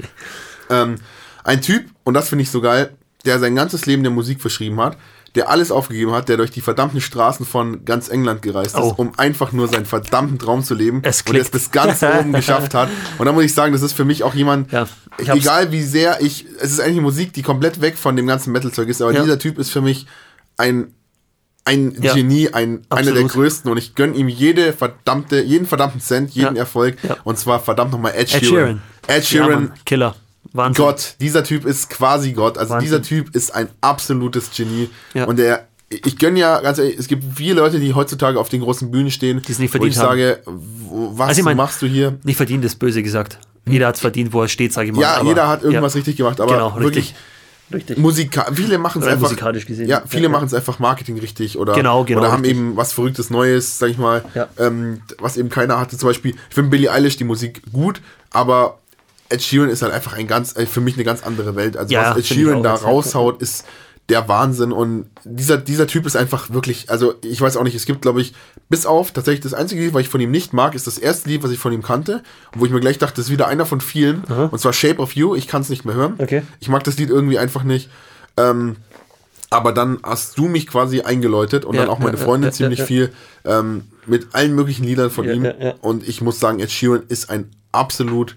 ähm, ein Typ, und das finde ich so geil, der sein ganzes Leben der Musik verschrieben hat, der alles aufgegeben hat, der durch die verdammten Straßen von ganz England gereist ist, Oh. um einfach nur seinen verdammten Traum zu leben Es und es klickt. bis ganz oben geschafft hat. Und da muss ich sagen, das ist für mich auch jemand, Ja, egal wie sehr ich, es ist eigentlich Musik, die komplett weg von dem ganzen Metal-Zeug ist, aber Ja. dieser Typ ist für mich ein ein Ja. Genie, ein, einer der größten und ich gönne ihm jede verdammte, jeden verdammten Cent, jeden Ja. Erfolg Ja. und zwar verdammt nochmal Ed Ed Sheeran. Ed Sheeran, Killer. Wahnsinn. Gott, dieser Typ ist quasi Gott, also Wahnsinn. dieser Typ ist ein absolutes Genie Ja. und der ich gönne ja, ganz ehrlich, es gibt viele Leute, die heutzutage auf den großen Bühnen stehen, es nicht wo verdient ich haben. sage, wo, was Also ich mein, machst du hier? Nicht verdient ist böse gesagt. Jeder hat es verdient, wo er steht, sage ich mal. Ja, aber- jeder hat irgendwas ja. richtig gemacht, aber Genau, wirklich richtig. Musika viele machen es einfach. musikalisch gesehen. Ja, viele Ja, ja. machen es einfach Marketing richtig oder, Genau, genau, oder haben richtig. eben was Verrücktes Neues, sag ich mal, Ja. ähm, was eben keiner hatte. Zum Beispiel, ich finde Billie Eilish die Musik gut, aber Ed Sheeran ist halt einfach ein ganz, äh, für mich eine ganz andere Welt. Also Ja, was Ed Sheeran da raushaut, ist der Wahnsinn und dieser, dieser Typ ist einfach wirklich, also ich weiß auch nicht, es gibt glaube ich, bis auf tatsächlich das einzige Lied, was ich von ihm nicht mag, ist das erste Lied, was ich von ihm kannte und wo ich mir gleich dachte, das ist wieder einer von vielen und zwar Shape of You, ich kann es nicht mehr hören. Okay. Ich mag das Lied irgendwie einfach nicht. Ähm, aber dann hast du mich quasi eingeläutet und Ja, dann auch meine Freundin ja, ziemlich viel ähm, mit allen möglichen Liedern von ihm. Und ich muss sagen, Ed Sheeran ist ein absolut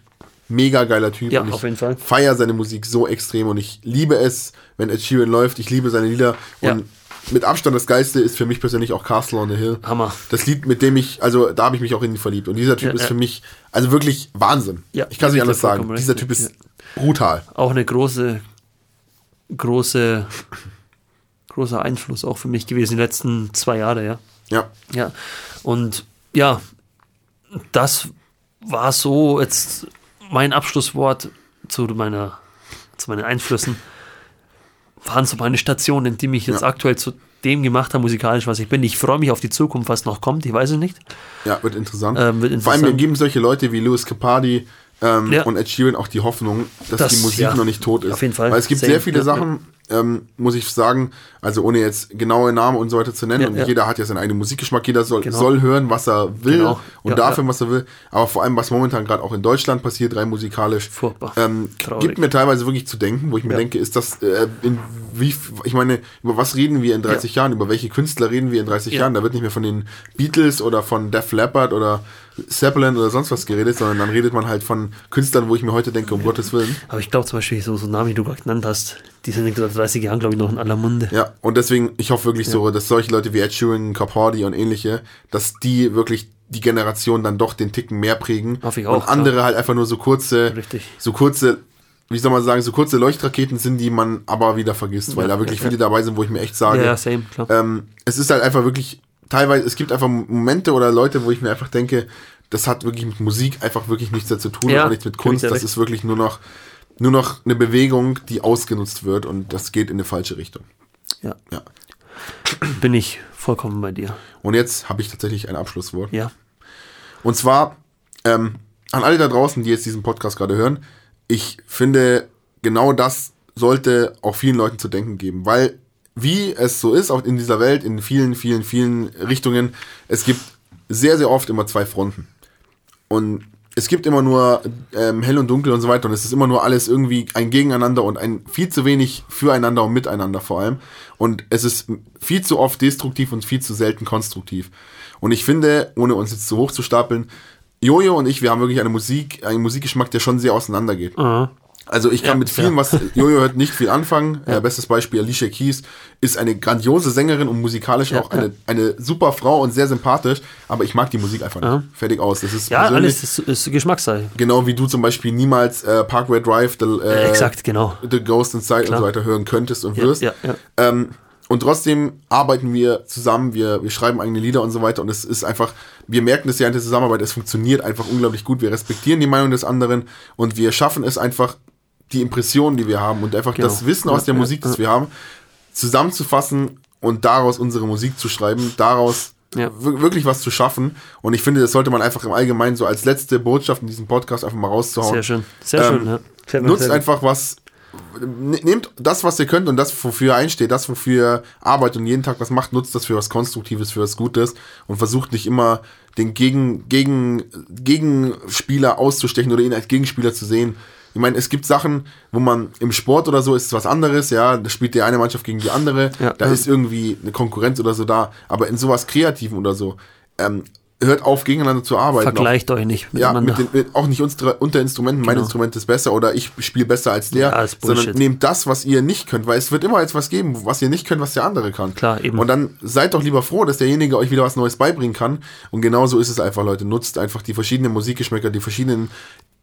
mega geiler Typ. Ja, und ich auf jeden Fall. feiere seine Musik so extrem und ich liebe es, wenn Ed Sheeran läuft. Ich liebe seine Lieder. Ja. Und mit Abstand das Geilste ist für mich persönlich auch Castle on the Hill. Hammer. Das Lied, mit dem ich, also da habe ich mich auch in ihn verliebt. Und dieser Typ Ja, ist für mich, also wirklich Wahnsinn. Ja, ich kann es nicht ich anders sagen. Dieser. Typ ist brutal. Auch eine große, große, großer Einfluss auch für mich gewesen die letzten zwei Jahre, ja. Ja. Ja. Und ja, das war so jetzt mein Abschlusswort zu meiner, zu meinen Einflüssen. Waren so meine Stationen, die mich jetzt Ja. aktuell zu dem gemacht haben, musikalisch, was ich bin. Ich freue mich auf die Zukunft, was noch kommt. Ich weiß es nicht. Ja, wird interessant. Ähm, wird Vor allem interessant. geben solche Leute wie Louis Capaldi ähm, Ja. und Ed Sheeran auch die Hoffnung, dass Das- die Musik ja, noch nicht tot ist. auf jeden Fall. Weil es gibt Same. sehr viele Sachen, ähm, muss ich sagen, also ohne jetzt genaue Namen und so weiter zu nennen, Ja, und ja. jeder hat ja seinen eigenen Musikgeschmack, jeder soll, Genau. soll hören, was er will Genau. und Ja, dafür, ja. was er will, aber vor allem, was momentan gerade auch in Deutschland passiert, rein musikalisch, Furchtbar. ähm, Traurig. gibt mir teilweise wirklich zu denken, wo ich mir denke, ist das, äh, in wie, ich meine, über was reden wir in 30 Jahren, über welche Künstler reden wir in 30 Ja. Jahren, da wird nicht mehr von den Beatles oder von Def Leppard oder Zeppelin oder sonst was geredet, sondern dann redet man halt von Künstlern, wo ich mir heute denke, um Gottes Willen. Aber ich glaube zum Beispiel, so, so Namen, wie du gerade genannt hast, die sind in 30 Jahren, glaube ich, noch in aller Munde. Ja, und deswegen, ich hoffe wirklich so, dass solche Leute wie Ed Sheeran, Capaldi und ähnliche, dass die wirklich die Generation dann doch den Ticken mehr prägen. Hoffe ich auch, Und andere halt einfach nur so kurze, Richtig. so kurze, wie soll man sagen, so kurze Leuchtraketen sind, die man aber wieder vergisst, weil Ja, da wirklich ja, ja. viele dabei sind, wo ich mir echt sage, Ja, ja, same, klar. ähm, es ist halt einfach wirklich, teilweise, es gibt einfach Momente oder Leute, wo ich mir einfach denke, das hat wirklich mit Musik einfach wirklich nichts mehr zu tun Ja, auch nichts mit Kunst. Das ist wirklich nur noch, nur noch eine Bewegung, die ausgenutzt wird und das geht in eine falsche Richtung. Ja, Ja. bin ich vollkommen bei dir. Und jetzt habe ich tatsächlich ein Abschlusswort. Ja, Und zwar ähm, an alle da draußen, die jetzt diesen Podcast gerade hören, ich finde, genau das sollte auch vielen Leuten zu denken geben, weil wie es so ist, auch in dieser Welt, in vielen, vielen, vielen Richtungen, es gibt sehr, sehr oft immer zwei Fronten. Und es gibt immer nur ähm, hell und dunkel und so weiter und es ist immer nur alles irgendwie ein Gegeneinander und ein viel zu wenig füreinander und miteinander vor allem. Und es ist viel zu oft destruktiv und viel zu selten konstruktiv. Und ich finde, ohne uns jetzt zu hoch zu stapeln, Jojo und ich, wir haben wirklich eine Musik, einen Musikgeschmack, der schon sehr auseinandergeht. Aha. Also ich kann Ja, mit vielen, ja. was Jojo hört, nicht viel anfangen. Äh, bestes Beispiel Alicia Keys ist eine grandiose Sängerin und musikalisch Ja, auch eine, ja. eine super Frau und sehr sympathisch, aber ich mag die Musik einfach nicht. Ja. Fertig aus. Das ist ja persönlich- alles ist, ist Geschmackssache. Genau wie du zum Beispiel niemals äh, Parkway Drive, the, äh, exakt, genau. The Ghost Inside und Klar. so weiter hören könntest und Ja, wirst. ja, ja. Ähm, und trotzdem arbeiten wir zusammen, wir, wir schreiben eigene Lieder und so weiter und es ist einfach, wir merken das ja in der Zusammenarbeit, es funktioniert einfach unglaublich gut, wir respektieren die Meinung des anderen und wir schaffen es einfach, die Impressionen, die wir haben und einfach Genau. das Wissen aus der Musik, das wir haben, zusammenzufassen und daraus unsere Musik zu schreiben, daraus Ja. wir- wirklich was zu schaffen. Und ich finde, das sollte man einfach im Allgemeinen so als letzte Botschaft in diesem Podcast einfach mal rauszuhauen. Sehr schön. Sehr Ähm, schön, ja. Nutzt sehr einfach was. ne- Nehmt das, was ihr könnt und das, wofür ihr einsteht, das, wofür ihr arbeitet und jeden Tag was macht, nutzt das für was Konstruktives, für was Gutes und versucht nicht immer den Gegen, Gegen, Gegenspieler auszustechen oder ihn als Gegenspieler zu sehen. Ich meine, es gibt Sachen, wo man im Sport oder so ist es was anderes, ja, da spielt die eine Mannschaft gegen die andere, Ja. da ist irgendwie eine Konkurrenz oder so da, aber in sowas Kreativen oder so, ähm, hört auf, gegeneinander zu arbeiten. Vergleicht euch nicht Ja, mit den, mit, auch nicht unsere, unter Instrumenten, mein Genau. Instrument ist besser oder ich spiele besser als der, Ja, sondern nehmt das, was ihr nicht könnt, weil es wird immer etwas geben, was ihr nicht könnt, was der andere kann. Klar, eben. Und dann seid doch lieber froh, dass derjenige euch wieder was Neues beibringen kann. Und genauso ist es einfach, Leute. Nutzt einfach die verschiedenen Musikgeschmäcker, die verschiedenen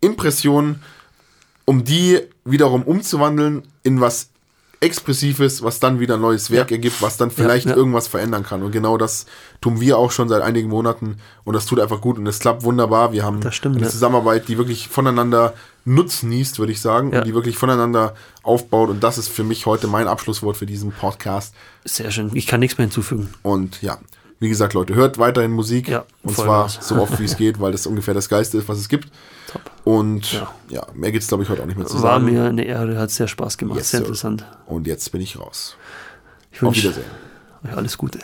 Impressionen, um die wiederum umzuwandeln in was Expressives, was dann wieder ein neues Werk Ja. ergibt, was dann vielleicht ja. irgendwas verändern kann. Und genau das tun wir auch schon seit einigen Monaten und das tut einfach gut und es klappt wunderbar. Wir haben Das stimmt, eine ja. Zusammenarbeit, die wirklich voneinander nutznießt, würde ich sagen, Ja. und die wirklich voneinander aufbaut. Und das ist für mich heute mein Abschlusswort für diesen Podcast. Sehr schön. Ich kann nichts mehr hinzufügen. Und ja, wie gesagt, Leute, hört weiterhin Musik. Ja, und zwar so oft wie es geht, weil das ungefähr das Geiste ist, was es gibt. Top. Und ja, Ja. mehr gibt es, glaube ich, heute auch nicht mehr zu War sagen. mir eine Ehre, hat sehr Spaß gemacht. Yes, sehr sir. interessant. Und jetzt bin ich raus. Ich Auf Wiedersehen. euch alles Gute.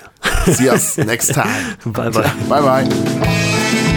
See us next time. Bye, bye. Bye, bye.